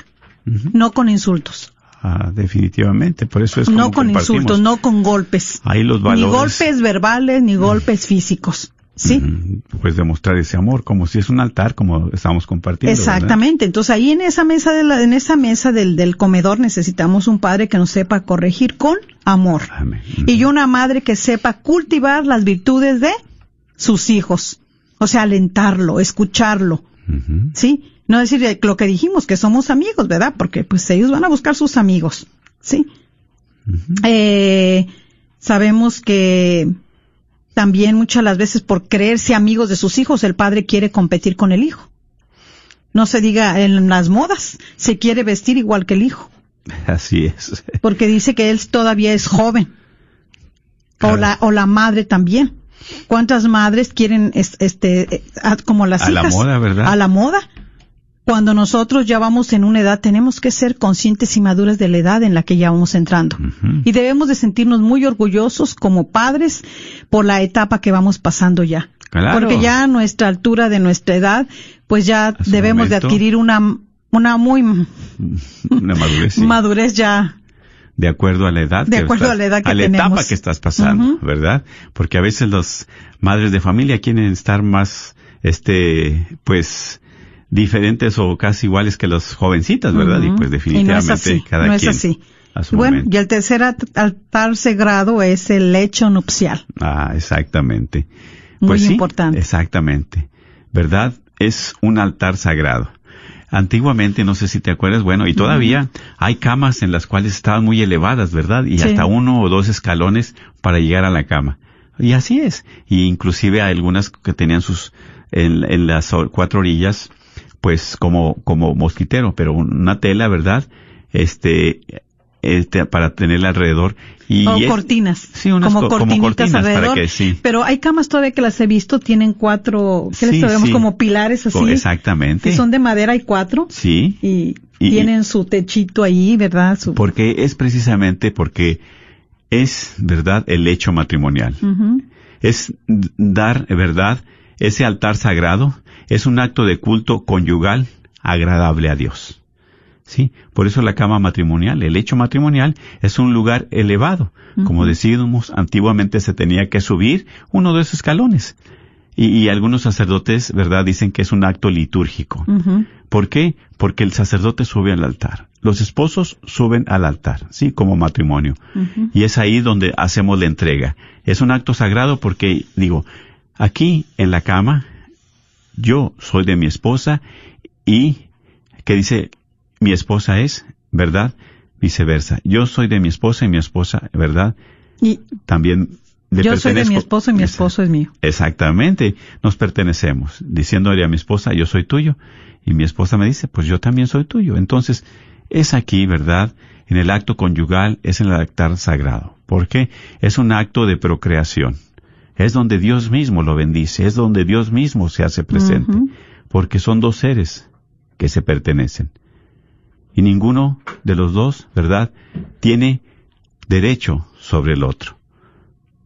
No con insultos, Ah, definitivamente, por eso es no como con compartimos. insultos, no con golpes, Ahí los ni valores. golpes verbales, ni golpes físicos, ¿sí? Ujú. Pues demostrar ese amor, como si es un altar, como estamos compartiendo. ¿verdad? Exactamente. Entonces ahí en esa mesa de la, en esa mesa del, del comedor necesitamos un padre que nos sepa corregir con amor. Amén. y una madre que sepa cultivar las virtudes de sus hijos. O sea, alentarlo, escucharlo. ¿sí? No decir lo que dijimos, que somos amigos, ¿verdad? Porque pues ellos van a buscar sus amigos, ¿sí? Eh, sabemos que también muchas las veces por creerse amigos de sus hijos, el padre quiere competir con el hijo. No se diga en las modas, se quiere vestir igual que el hijo (laughs) Así es. porque dice que él todavía es joven. O la, o la madre también. ¿Cuántas madres quieren, es- este, eh, como las A la hijas? moda, ¿verdad? A la moda. Cuando nosotros ya vamos en una edad, tenemos que ser conscientes y maduras de la edad en la que ya vamos entrando. Y debemos de sentirnos muy orgullosos como padres por la etapa que vamos pasando ya. Claro. Porque ya a nuestra altura de nuestra edad, pues ya debemos de adquirir una, una muy (laughs) Una madurez. sí. madurez ya de acuerdo a la edad. De que acuerdo estás- a la edad que a la tenemos. etapa que estás pasando. ¿verdad? Porque a veces los madres de familia quieren estar más, este, pues, diferentes o casi iguales que las jovencitas, ¿verdad? Y pues Y no definitivamente es así, cada no es quien así. a su bueno, momento. y el tercer altar sagrado es el lecho nupcial. Ah, exactamente. Muy Pues sí, importante. Exactamente. ¿Verdad? Es un altar sagrado. Antiguamente, no sé si te acuerdas, bueno, y todavía hay camas en las cuales estaban muy elevadas, ¿verdad? Y Sí. hasta uno o dos escalones para llegar a la cama. Y así es. Y inclusive hay algunas que tenían sus, en, en las cuatro orillas, pues como, como mosquitero, pero una tela, ¿verdad? Este, este, para tenerla alrededor. Y o es- cortinas. Sí, unas como co- como cortinitas cortinas para alrededor. que- sí. Pero hay camas todavía que las he visto, tienen cuatro, ¿qué les Sí, sabemos? sí. Como pilares así. Exactamente. Si son de madera hay cuatro. Sí. Y, Y- tienen su techito ahí, ¿verdad? Su, Porque es precisamente porque es, ¿verdad?, el hecho matrimonial. Es dar, ¿verdad?, ese altar sagrado. Es un acto de culto conyugal agradable a Dios. ¿Sí? Por eso la cama matrimonial, el hecho matrimonial, es un lugar elevado. Como decíamos, antiguamente se tenía que subir uno de esos escalones. Y, y algunos sacerdotes, ¿verdad?, dicen que es un acto litúrgico. ¿Por qué? Porque el sacerdote sube al altar. Los esposos suben al altar, sí, como matrimonio. Y es ahí donde hacemos la entrega. Es un acto sagrado porque, digo, aquí en la cama, yo soy de mi esposa y que dice, mi esposa es, ¿verdad? Viceversa. Yo soy de mi esposa y mi esposa, ¿verdad? Y También le yo soy de mi esposo y mi esposo es mío. Exactamente, nos pertenecemos, diciéndole a mi esposa, yo soy tuyo, y mi esposa me dice, pues yo también soy tuyo. Entonces, es aquí, ¿verdad? En el acto conyugal, es en el altar sagrado. ¿Por qué? Es un acto de procreación. Es donde Dios mismo lo bendice, es donde Dios mismo se hace presente, porque son dos seres que se pertenecen. Y ninguno de los dos, ¿verdad?, tiene derecho sobre el otro,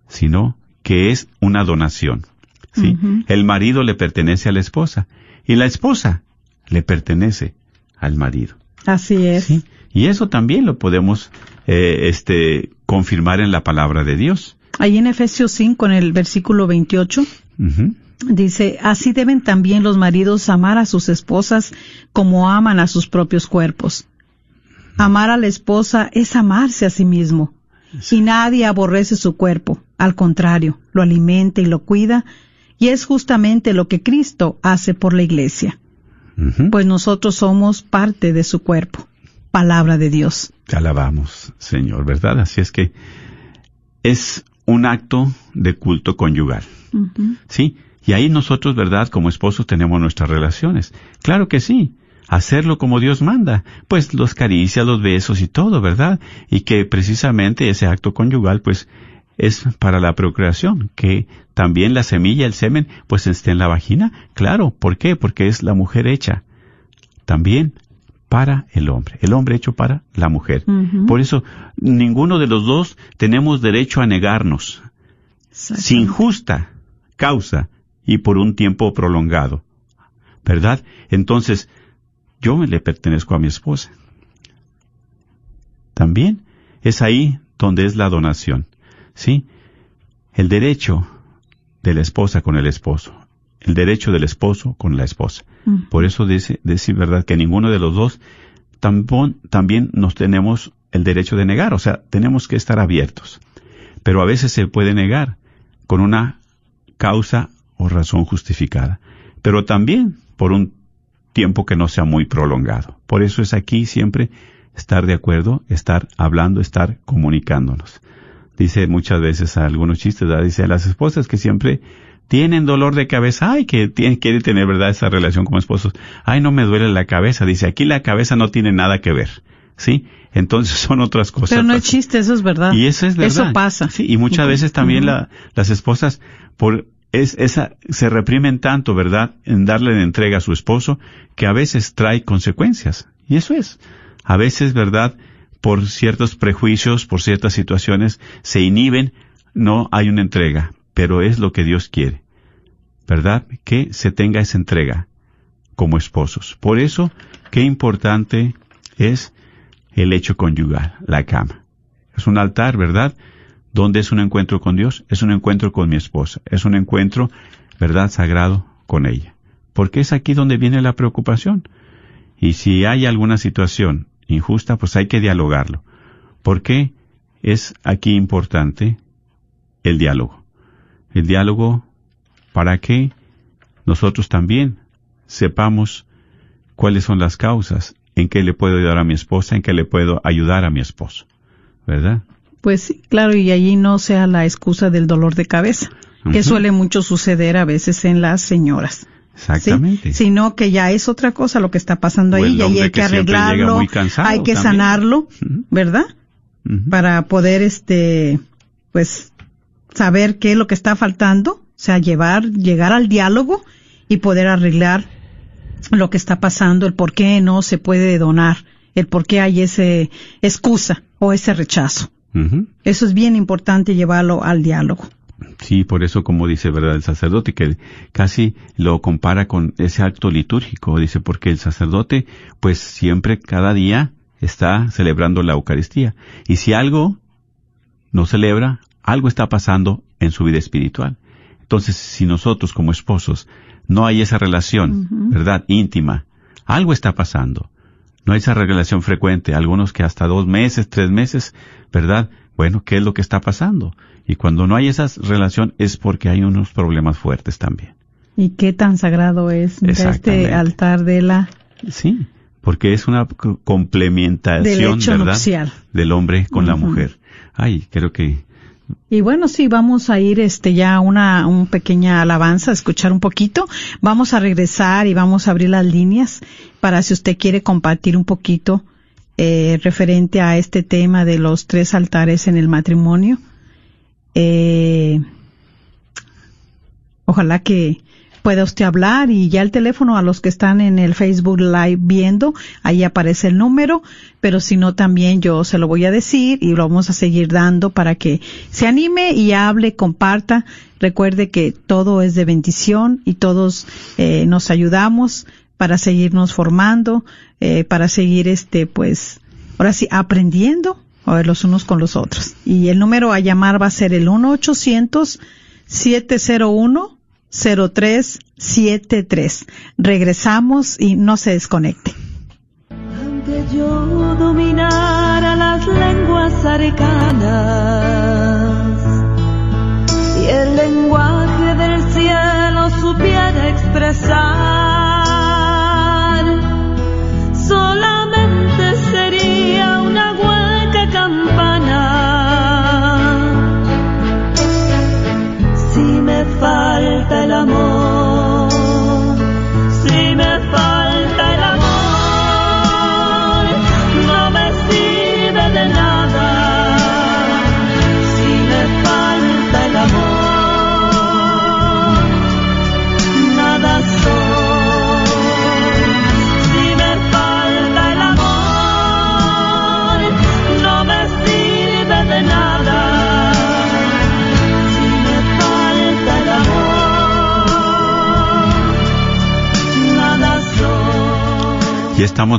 sino que es una donación. ¿sí? El marido le pertenece a la esposa y la esposa le pertenece al marido. Así es. ¿sí? Y eso también lo podemos eh, este, confirmar en la palabra de Dios. Ahí en Efesios 5, en el versículo 28, Ujú. dice, así deben también los maridos amar a sus esposas como aman a sus propios cuerpos. Amar a la esposa es amarse a sí mismo. Y nadie aborrece su cuerpo. Al contrario, lo alimenta y lo cuida. Y es justamente lo que Cristo hace por la iglesia. Pues nosotros somos parte de su cuerpo. Palabra de Dios. Te alabamos, Señor, ¿verdad? Así es que es un acto de culto conyugal. ¿Sí? Y ahí nosotros, ¿verdad? Como esposos tenemos nuestras relaciones. Claro que sí. Hacerlo como Dios manda. Pues los caricias, los besos y todo, ¿verdad? Y que precisamente ese acto conyugal, pues, es para la procreación. Que también la semilla, el semen, pues esté en la vagina. Claro. ¿Por qué? Porque es la mujer hecha. También para el hombre. El hombre hecho para la mujer. Por eso, ninguno de los dos tenemos derecho a negarnos sin justa causa y por un tiempo prolongado. ¿Verdad? Entonces, yo me le pertenezco a mi esposa. También es ahí donde es la donación. ¿Sí? El derecho de la esposa con el esposo. El derecho del esposo con la esposa. Ujú. Por eso dice, decir verdad que ninguno de los dos tambon- también nos tenemos el derecho de negar. O sea, tenemos que estar abiertos. Pero a veces se puede negar con una causa o razón justificada. Pero también por un tiempo que no sea muy prolongado. Por eso es aquí siempre estar de acuerdo, estar hablando, estar comunicándonos. Dice muchas veces a algunos chistes, ¿verdad? dice a las esposas que siempre tienen dolor de cabeza, ay, que tiene, quiere tener, ¿verdad?, esa relación como esposos. Ay, no me duele la cabeza. Dice, aquí la cabeza no tiene nada que ver. ¿Sí? Entonces (laughs) son otras cosas. Pero no es chiste, eso es verdad. Y eso es verdad. Eso pasa. Sí, y muchas veces también la- las esposas por es, esa, se reprimen tanto, ¿verdad?, en darle de entrega a su esposo, que a veces trae consecuencias. Y eso es. A veces, ¿verdad?, por ciertos prejuicios, por ciertas situaciones, se inhiben, no hay una entrega, pero es lo que Dios quiere. ¿Verdad? Que se tenga esa entrega como esposos. Por eso, qué importante es el hecho conyugal, la cama. Es un altar, ¿verdad? Donde es un encuentro con Dios, es un encuentro con mi esposa, es un encuentro, ¿verdad?, sagrado con ella. Porque es aquí donde viene la preocupación. Y si hay alguna situación injusta, pues hay que dialogarlo. Porque es aquí importante el diálogo. El diálogo para que nosotros también sepamos cuáles son las causas, en qué le puedo ayudar a mi esposa, en qué le puedo ayudar a mi esposo. ¿Verdad? Pues sí, claro, y allí no sea la excusa del dolor de cabeza, que suele mucho suceder a veces en las señoras. ¿sí? Exactamente. Sino que ya es otra cosa lo que está pasando ahí y hay que, arreglarlo, hay que también. sanarlo. ¿verdad? Para poder, este, pues, saber qué es lo que está faltando, o sea, llevar, llegar al diálogo y poder arreglar lo que está pasando, el por qué no se puede donar, el por qué hay ese excusa o ese rechazo. Eso es bien importante llevarlo al diálogo. Sí, por eso como dice, ¿verdad? El sacerdote que casi lo compara con ese acto litúrgico, dice, porque el sacerdote pues siempre cada día está celebrando la Eucaristía. Y si algo no celebra, algo está pasando en su vida espiritual. Entonces, si nosotros como esposos no hay esa relación, ¿verdad? Íntima, algo está pasando. No hay esa relación frecuente, algunos que hasta dos meses, tres meses, ¿verdad? Bueno, ¿qué es lo que está pasando? Y cuando no hay esa relación es porque hay unos problemas fuertes también. Y qué tan sagrado es este altar de la Sí, porque es una complementación, del hecho ¿verdad? nupcial. Del hombre con la mujer. Ay, creo que Y bueno, sí, vamos a ir este ya una un pequeña alabanza, escuchar un poquito. Vamos a regresar y vamos a abrir las líneas para si usted quiere compartir un poquito eh, referente a este tema de los tres altares en el matrimonio. Eh, ojalá que pueda usted hablar y ya el teléfono a los que están en el Facebook Live viendo, ahí aparece el número, pero si no también yo se lo voy a decir y lo vamos a seguir dando para que se anime y hable, comparta. Recuerde que todo es de bendición y todos eh, nos ayudamos para seguirnos formando, eh, para seguir este, pues, ahora sí, aprendiendo a ver, los unos con los otros. Y el número a llamar va a ser el 1-800-701-0373. Regresamos y no se desconecte. Aunque yo dominara las lenguas arcanas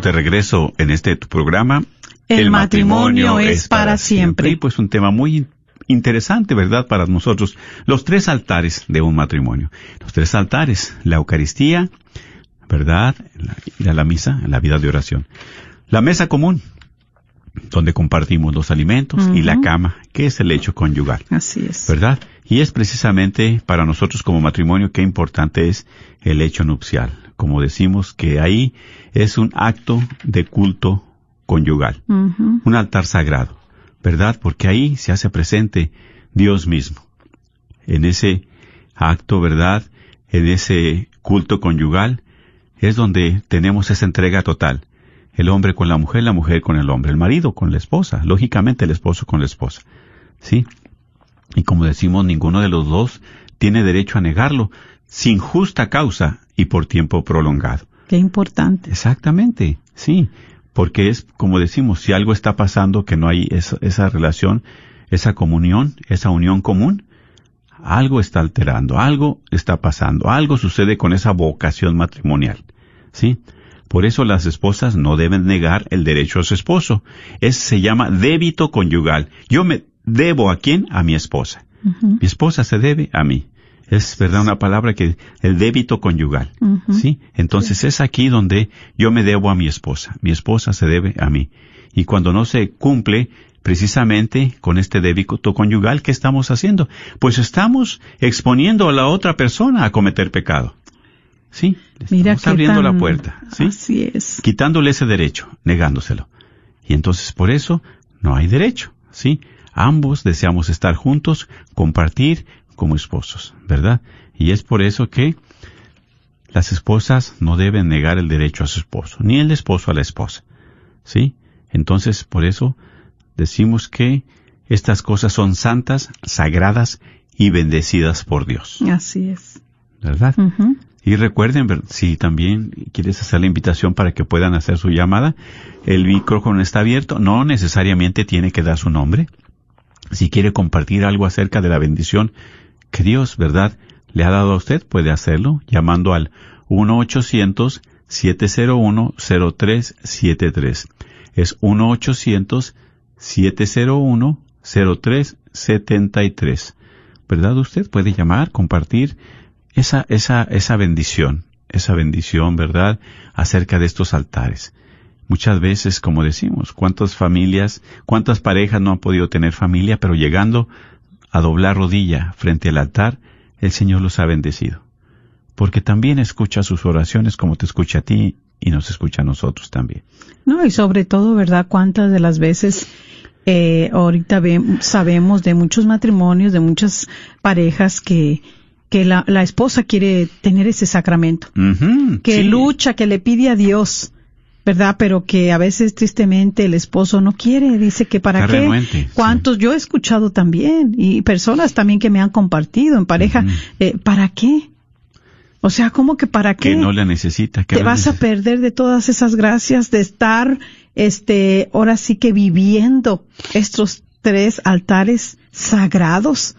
estamos de regreso en este tu programa. El matrimonio es para siempre. Y pues un tema muy in- interesante, ¿verdad? Para nosotros. Los tres altares de un matrimonio. Los tres altares. La Eucaristía, ¿verdad? La- la misa, la vida de oración. La mesa común, donde compartimos los alimentos. Y la cama, que es el hecho conyugal. Así es. ¿verdad? Y es precisamente para nosotros como matrimonio qué importante es el hecho nupcial. Como decimos que ahí es un acto de culto conyugal, un altar sagrado, ¿verdad? Porque ahí se hace presente Dios mismo. En ese acto, ¿verdad? En ese culto conyugal es donde tenemos esa entrega total. El hombre con la mujer, la mujer con el hombre, el marido con la esposa, lógicamente el esposo con la esposa. ¿Sí? Y como decimos, ninguno de los dos tiene derecho a negarlo sin justa causa y por tiempo prolongado. Qué importante. Exactamente, sí, porque es como decimos, si algo está pasando que no hay esa, esa relación, esa comunión, esa unión común, algo está alterando, algo está pasando, algo sucede con esa vocación matrimonial, ¿sí? Por eso las esposas no deben negar el derecho a su esposo. Es, se llama débito conyugal. Yo me debo a quién? A mi esposa. Mi esposa se debe a mí. Es verdad una palabra que el débito conyugal. ¿Sí? Entonces es aquí donde yo me debo a mi esposa. Mi esposa se debe a mí. Y cuando no se cumple precisamente con este débito conyugal, ¿qué estamos haciendo? Pues estamos exponiendo a la otra persona a cometer pecado. ¿Sí? Le Mira estamos abriendo tan- la puerta. ¿Sí? Así es. quitándole ese derecho, negándoselo. Y entonces por eso no hay derecho, ¿sí? Ambos deseamos estar juntos, compartir como esposos, ¿verdad? Y es por eso que las esposas no deben negar el derecho a su esposo, ni el esposo a la esposa, ¿sí? Entonces por eso decimos que estas cosas son santas, sagradas y bendecidas por Dios, Así es. ¿verdad? Y recuerden, si también quieres hacer la invitación para que puedan hacer su llamada, el micrófono está abierto, no necesariamente tiene que dar su nombre. Si quiere compartir algo acerca de la bendición que Dios, ¿verdad?, le ha dado a usted, puede hacerlo llamando al 1-800-701-0373. Es 1-800-701-0373. ¿Verdad? Usted puede llamar, compartir esa, esa, esa bendición, esa bendición, ¿verdad?, acerca de estos altares. Muchas veces, como decimos, cuántas familias, cuántas parejas no han podido tener familia, pero llegando a doblar rodilla frente al altar, el Señor los ha bendecido. Porque también escucha sus oraciones como te escucha a ti y nos escucha a nosotros también. No, y sobre todo, ¿verdad? Cuántas de las veces eh, ahorita ve- sabemos de muchos matrimonios, de muchas parejas que, que la, la esposa quiere tener ese sacramento, que sí. lucha, que le pide a Dios, ¿verdad? Pero que a veces tristemente el esposo no quiere, dice que para Está qué. renuente, ¿Cuántos? Yo he escuchado también y personas también que me han compartido en pareja, eh, ¿para qué? O sea, ¿cómo que para qué? Que no la necesita. Que te vas a perder de todas esas gracias de estar, este, ahora sí que viviendo estos tres altares sagrados.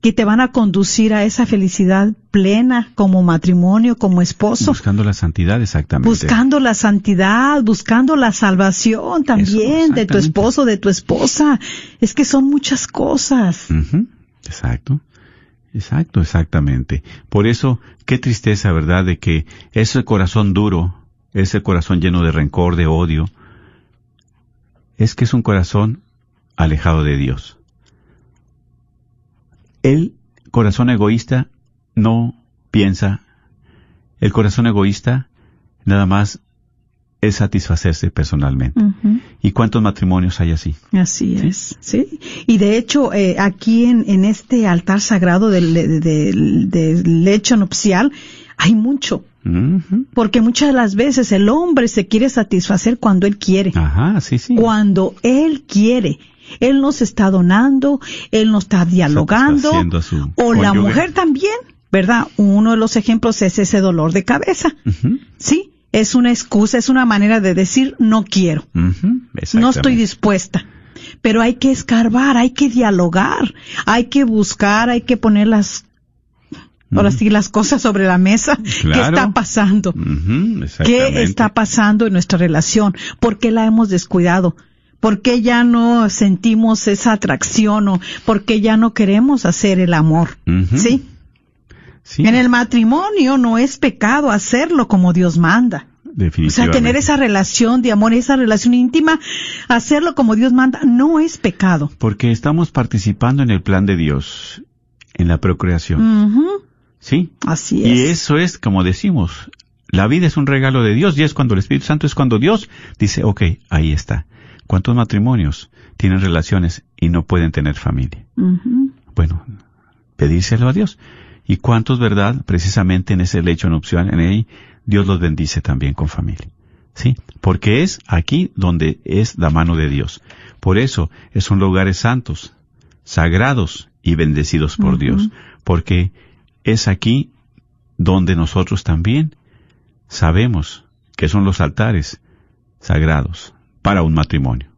Que te van a conducir a esa felicidad plena como matrimonio, como esposo, Buscando la santidad, exactamente. buscando la santidad, buscando la salvación también de tu esposo, de tu esposa. Es que son muchas cosas. Exacto. Exacto, exactamente. Por eso, qué tristeza, ¿verdad?, de que ese corazón duro, ese corazón lleno de rencor, de odio, es que es un corazón alejado de Dios. El corazón egoísta no piensa, el corazón egoísta nada más es satisfacerse personalmente. ¿Y cuántos matrimonios hay así? Así es, sí. Y de hecho, eh, aquí en, en este altar sagrado del, del- del- del lecho nupcial hay mucho, porque muchas de las veces el hombre se quiere satisfacer cuando él quiere, Ajá, sí, sí. cuando él quiere. Él nos está donando, él nos está dialogando, o la mujer también, ¿verdad? Uno de los ejemplos es ese dolor de cabeza, ¿sí? Es una excusa, es una manera de decir no quiero. No estoy dispuesta. Pero hay que escarbar, hay que dialogar, hay que buscar, hay que poner las, ahora sí, las cosas sobre la mesa. ¿Qué está pasando? ¿Qué está pasando en nuestra relación? ¿Por qué la hemos descuidado? ¿Por qué ya no sentimos esa atracción o por qué ya no queremos hacer el amor? ¿Sí? Sí, En el matrimonio no es pecado hacerlo como Dios manda. O sea, tener esa relación de amor, esa relación íntima, hacerlo como Dios manda, no es pecado. Porque estamos participando en el plan de Dios, en la procreación. ¿Sí? Así Y es. eso es, como decimos, la vida es un regalo de Dios y es cuando el Espíritu Santo es cuando Dios dice, ok, ahí está. ¿Cuántos matrimonios tienen relaciones y no pueden tener familia? Bueno, pedírselo a Dios. ¿Y cuántos, verdad, precisamente en ese lecho nupcial, en ahí, Dios los bendice también con familia? ¿Sí? Porque es aquí donde es la mano de Dios. Por eso, son lugares santos, sagrados y bendecidos por. Dios. Porque es aquí donde nosotros también sabemos que son los altares sagrados para un matrimonio.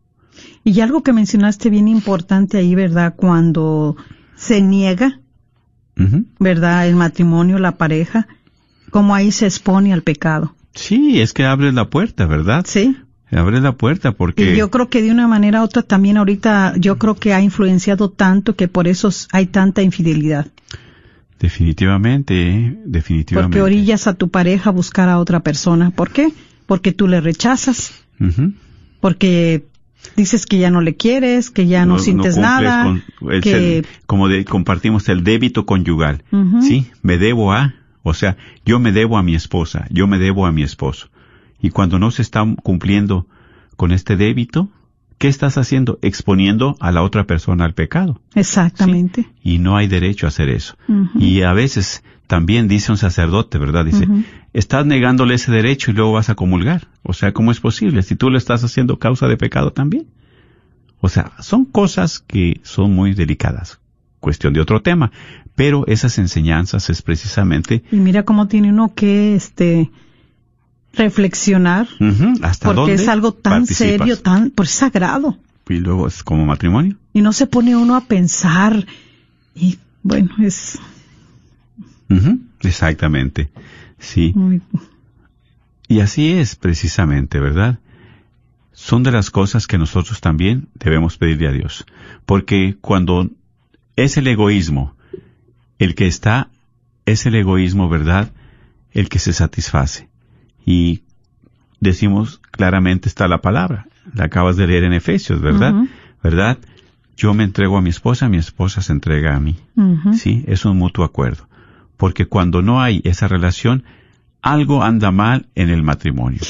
Y algo que mencionaste bien importante ahí, ¿verdad? Cuando se niega. ¿verdad? El matrimonio, la pareja, como ahí se expone al pecado. Sí, es que abres la puerta, ¿verdad? ¿Sí? Abres la puerta porque... Y yo creo que de una manera u otra también ahorita, yo creo que ha influenciado tanto que por eso hay tanta infidelidad. Definitivamente, ¿eh? definitivamente. Porque orillas a tu pareja a buscar a otra persona. ¿Por qué? Porque tú le rechazas. Ujú. Porque dices que ya no le quieres, que ya no, sientes nada. con- que el- como de, compartimos el débito conyugal. Sí, me debo a, o sea, yo me debo a mi esposa, yo me debo a mi esposo. Y cuando no se está cumpliendo con este débito, ¿qué estás haciendo? Exponiendo a la otra persona al pecado. Exactamente. y no hay derecho a hacer eso. Y a veces también dice un sacerdote, ¿verdad? Dice, estás negándole ese derecho y luego vas a comulgar. O sea, ¿cómo es posible? Si tú lo estás haciendo causa de pecado también. O sea, son cosas que son muy delicadas. Cuestión de otro tema. Pero esas enseñanzas es precisamente, Y mira cómo tiene uno que, este, reflexionar. hasta Porque dónde es algo tan participas. serio, tan, pues sagrado. Y luego es como matrimonio. Y no se pone uno a pensar, ¿y bueno, es Ujú, Exactamente. Sí. muy, Y así es precisamente, ¿verdad? Son de las cosas que nosotros también debemos pedirle a Dios. Porque cuando es el egoísmo el que está, es el egoísmo, ¿verdad? El que se satisface. Y decimos claramente está la palabra. La acabas de leer en Efesios, ¿verdad? ¿Verdad? Yo me entrego a mi esposa, mi esposa se entrega a mí. Sí, es un mutuo acuerdo. Porque cuando no hay esa relación, algo anda mal en el matrimonio.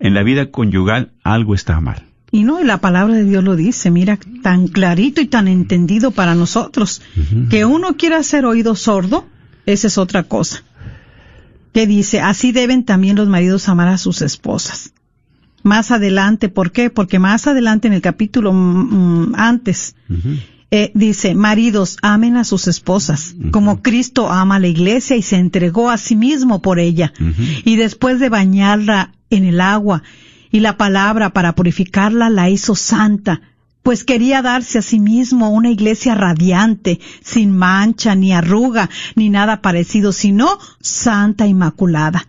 En la vida conyugal, algo está mal. Y no, y la palabra de Dios lo dice, mira, tan clarito y tan entendido para nosotros, que uno quiera ser oído sordo, esa es otra cosa. Que dice, así deben también los maridos amar a sus esposas. Más adelante, ¿por qué? Porque más adelante en el capítulo mm, mm, antes, eh, dice, maridos, amen a sus esposas, como Cristo ama a la iglesia y se entregó a sí mismo por ella. Y después de bañarla en el agua y la palabra para purificarla, la hizo santa, pues quería darse a sí mismo una iglesia radiante, sin mancha, ni arruga, ni nada parecido, sino santa inmaculada.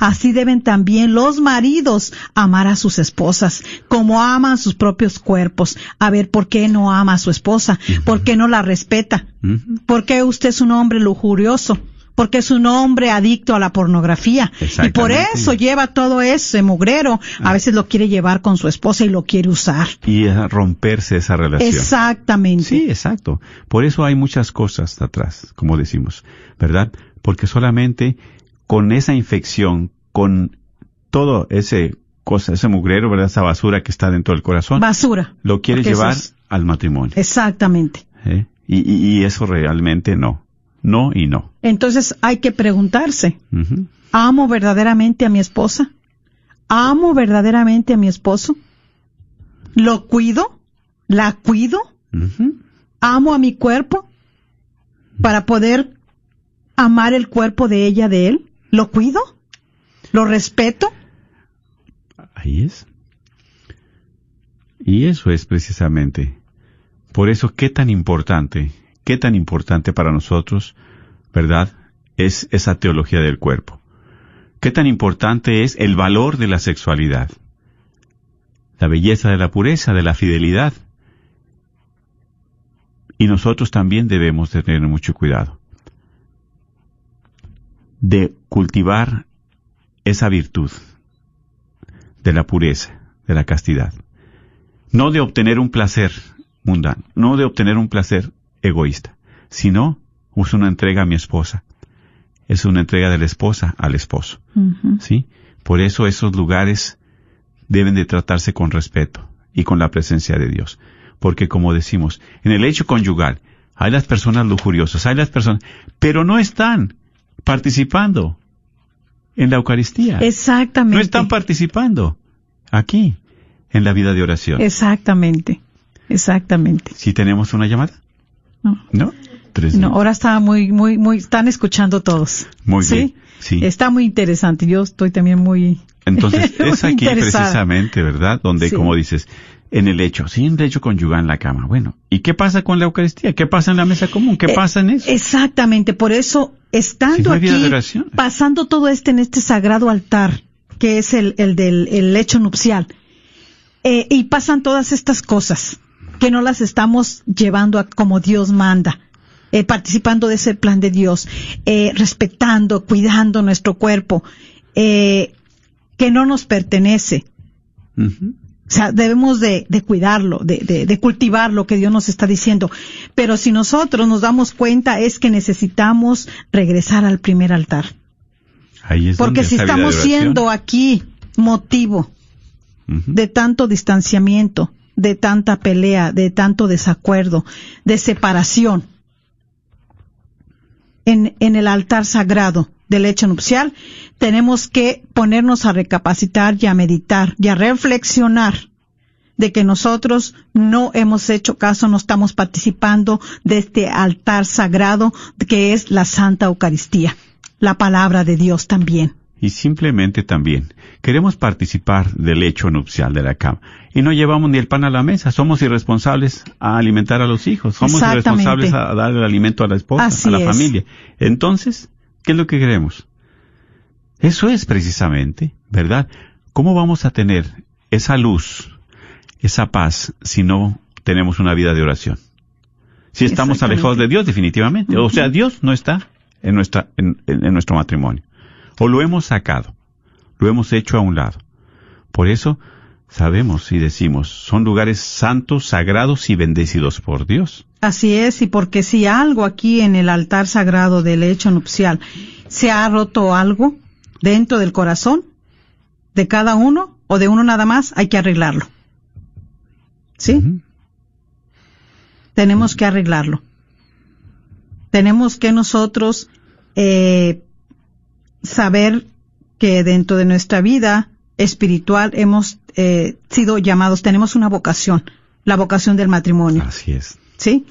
Así deben también los maridos amar a sus esposas, como aman sus propios cuerpos. A ver, ¿por qué no ama a su esposa? ¿Por qué no la respeta? ¿Por qué usted es un hombre lujurioso? Porque es un hombre adicto a la pornografía. Y por eso lleva todo ese mugrero. A veces lo quiere llevar con su esposa y lo quiere usar. Y romperse esa relación. Exactamente. Sí, exacto. Por eso hay muchas cosas atrás, como decimos, ¿verdad? Porque solamente con esa infección, con todo ese cosa, ese mugrero, ¿verdad? Esa basura que está dentro del corazón, Basura. lo quiere llevar es- al matrimonio. Exactamente. ¿eh? Y, y- y eso realmente no. No y no. Entonces hay que preguntarse. ¿amo verdaderamente a mi esposa? ¿Amo verdaderamente a mi esposo? ¿Lo cuido? ¿La cuido? ¿Amo a mi cuerpo? Para poder amar el cuerpo de ella, de él. ¿Lo cuido? ¿Lo respeto? Ahí es. Y eso es precisamente. Por eso, qué tan importante, qué tan importante para nosotros, ¿verdad? Es esa teología del cuerpo. Qué tan importante es el valor de la sexualidad. La belleza de la pureza, de la fidelidad. Y nosotros también debemos tener mucho cuidado de cultivar esa virtud de la pureza, de la castidad. No de obtener un placer mundano, no de obtener un placer egoísta, sino es una entrega a mi esposa. Es una entrega de la esposa al esposo. ¿Sí? Por eso esos lugares deben de tratarse con respeto y con la presencia de Dios. Porque como decimos, en el hecho conyugal hay las personas lujuriosas, hay las personas, pero no están participando en la Eucaristía. Exactamente. No están participando aquí en la vida de oración. Exactamente. Exactamente. Si tenemos una llamada, No. ¿no? Tres No, ahora está muy, muy, muy, están escuchando todos. Muy ¿Sí? bien, sí. Está muy interesante. Yo estoy también muy. Entonces, (laughs) muy es aquí interesada. precisamente, ¿verdad? Donde, Sí. como dices, en el hecho, sí, en el hecho conyugal en la cama. Bueno, ¿y qué pasa con la Eucaristía? ¿Qué pasa en la mesa común? ¿Qué Eh, pasa en eso? Exactamente. Por eso, Si estando no aquí, pasando todo este en este sagrado altar, que es el, el del el lecho nupcial, eh, y pasan todas estas cosas que no las estamos llevando a como Dios manda. eh, participando de ese plan de Dios, eh, respetando, cuidando nuestro cuerpo, eh, que no nos pertenece. O sea, debemos de, de cuidarlo, de, de, de cultivar lo que Dios nos está diciendo. Pero si nosotros nos damos cuenta es que necesitamos regresar al primer altar. Ahí es Porque donde si estamos siendo aquí motivo de tanto distanciamiento, de tanta pelea, de tanto desacuerdo, de separación en, en el altar sagrado del hecho nupcial, tenemos que ponernos a recapacitar y a meditar y a reflexionar de que nosotros no hemos hecho caso, no estamos participando de este altar sagrado que es la Santa Eucaristía, la palabra de Dios también. y simplemente también queremos participar del hecho nupcial de la cama y no llevamos ni el pan a la mesa, somos irresponsables a alimentar a los hijos, somos irresponsables a dar el alimento a la esposa, Así a la es. familia. Entonces, ¿qué es lo que queremos? Eso es precisamente, ¿verdad? ¿Cómo vamos a tener esa luz, esa paz, si no tenemos una vida de oración? Si estamos alejados de Dios, definitivamente. O sea, Dios no está en, nuestra, en, en- en nuestro matrimonio. O lo hemos sacado, lo hemos hecho a un lado. Por eso sabemos y decimos, son lugares santos, sagrados y bendecidos por Dios. Así es, y porque si algo aquí en el altar sagrado del hecho nupcial se ha roto algo dentro del corazón de cada uno o de uno nada más, hay que arreglarlo. ¿Sí? Tenemos que arreglarlo. Tenemos que nosotros eh, saber que dentro de nuestra vida espiritual hemos eh, sido llamados, tenemos una vocación, la vocación del matrimonio. Así es. ¿Sí?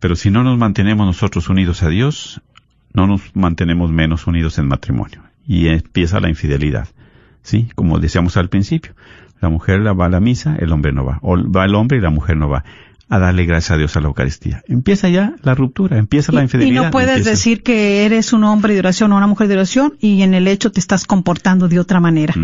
Pero si no nos mantenemos nosotros unidos a Dios, no nos mantenemos menos unidos en matrimonio. Y empieza la infidelidad. ¿Sí? Como decíamos al principio. La mujer va a la misa, el hombre no va. O va el hombre y la mujer no va. A darle gracias a Dios a la Eucaristía. Empieza ya la ruptura, empieza la infidelidad. Y no puedes empieza- decir que eres un hombre de oración o una mujer de oración y en el hecho te estás comportando de otra manera,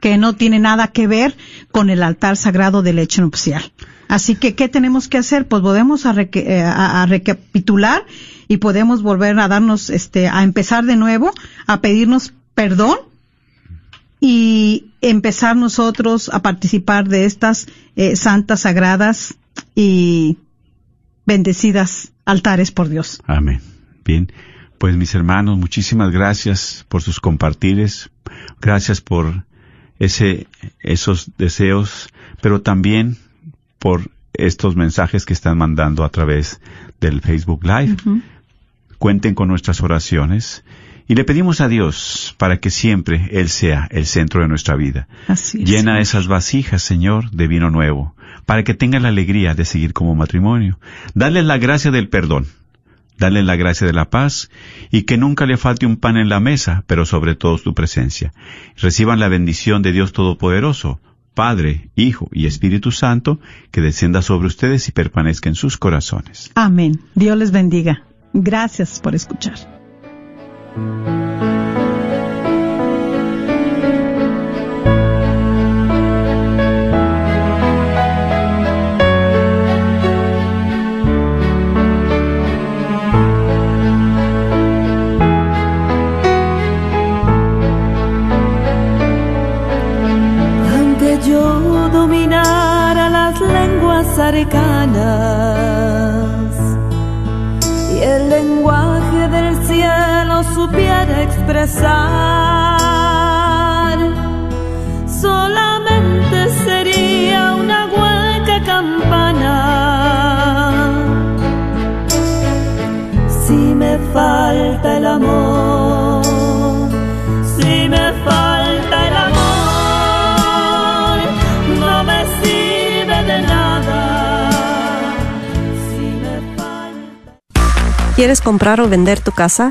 que no tiene nada que ver con el altar sagrado del hecho nupcial. Así que, ¿qué tenemos que hacer? Pues volvemos a, reque- eh, a- a recapitular y podemos volver a darnos, este, a empezar de nuevo, a pedirnos perdón y empezar nosotros a participar de estas eh, santas, sagradas y bendecidas altares por Dios. Amén. Bien, pues mis hermanos, muchísimas gracias por sus compartires, gracias por ese, esos deseos, pero también por estos mensajes que están mandando a través del Facebook Live. Cuenten con nuestras oraciones y le pedimos a Dios para que siempre Él sea el centro de nuestra vida. Así es. Llena esas vasijas, Señor, de vino nuevo, para que tengan la alegría de seguir como matrimonio. Dale la gracia del perdón, dale la gracia de la paz, y que nunca le falte un pan en la mesa, pero sobre todo tu presencia. Reciban la bendición de Dios Todopoderoso, Padre, Hijo y Espíritu Santo, que descienda sobre ustedes y permanezca en sus corazones. Amén. Dios les bendiga. Gracias por escuchar. Aunque solamente sería una hueca campana. Si me falta el amor, si me falta el amor, no me sirve de nada. Si me falta ¿Quieres comprar o vender tu casa?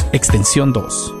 extensión 2.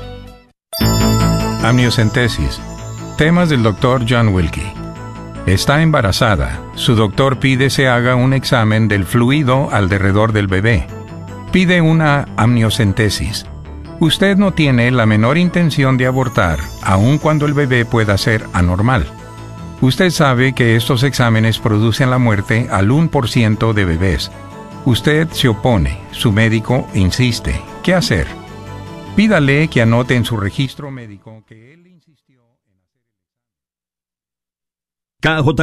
Amniocentesis. Temas del Dr. John Wilkie. Está embarazada. Su doctor pide se haga un examen del fluido alrededor del bebé. Pide una amniocentesis. Usted no tiene la menor intención de abortar, aun cuando el bebé pueda ser anormal. Usted sabe que estos exámenes producen la muerte al 1% de bebés. Usted se opone, su médico insiste. ¿Qué hacer? Pídale que anote en su registro médico que él insistió en hacer KJO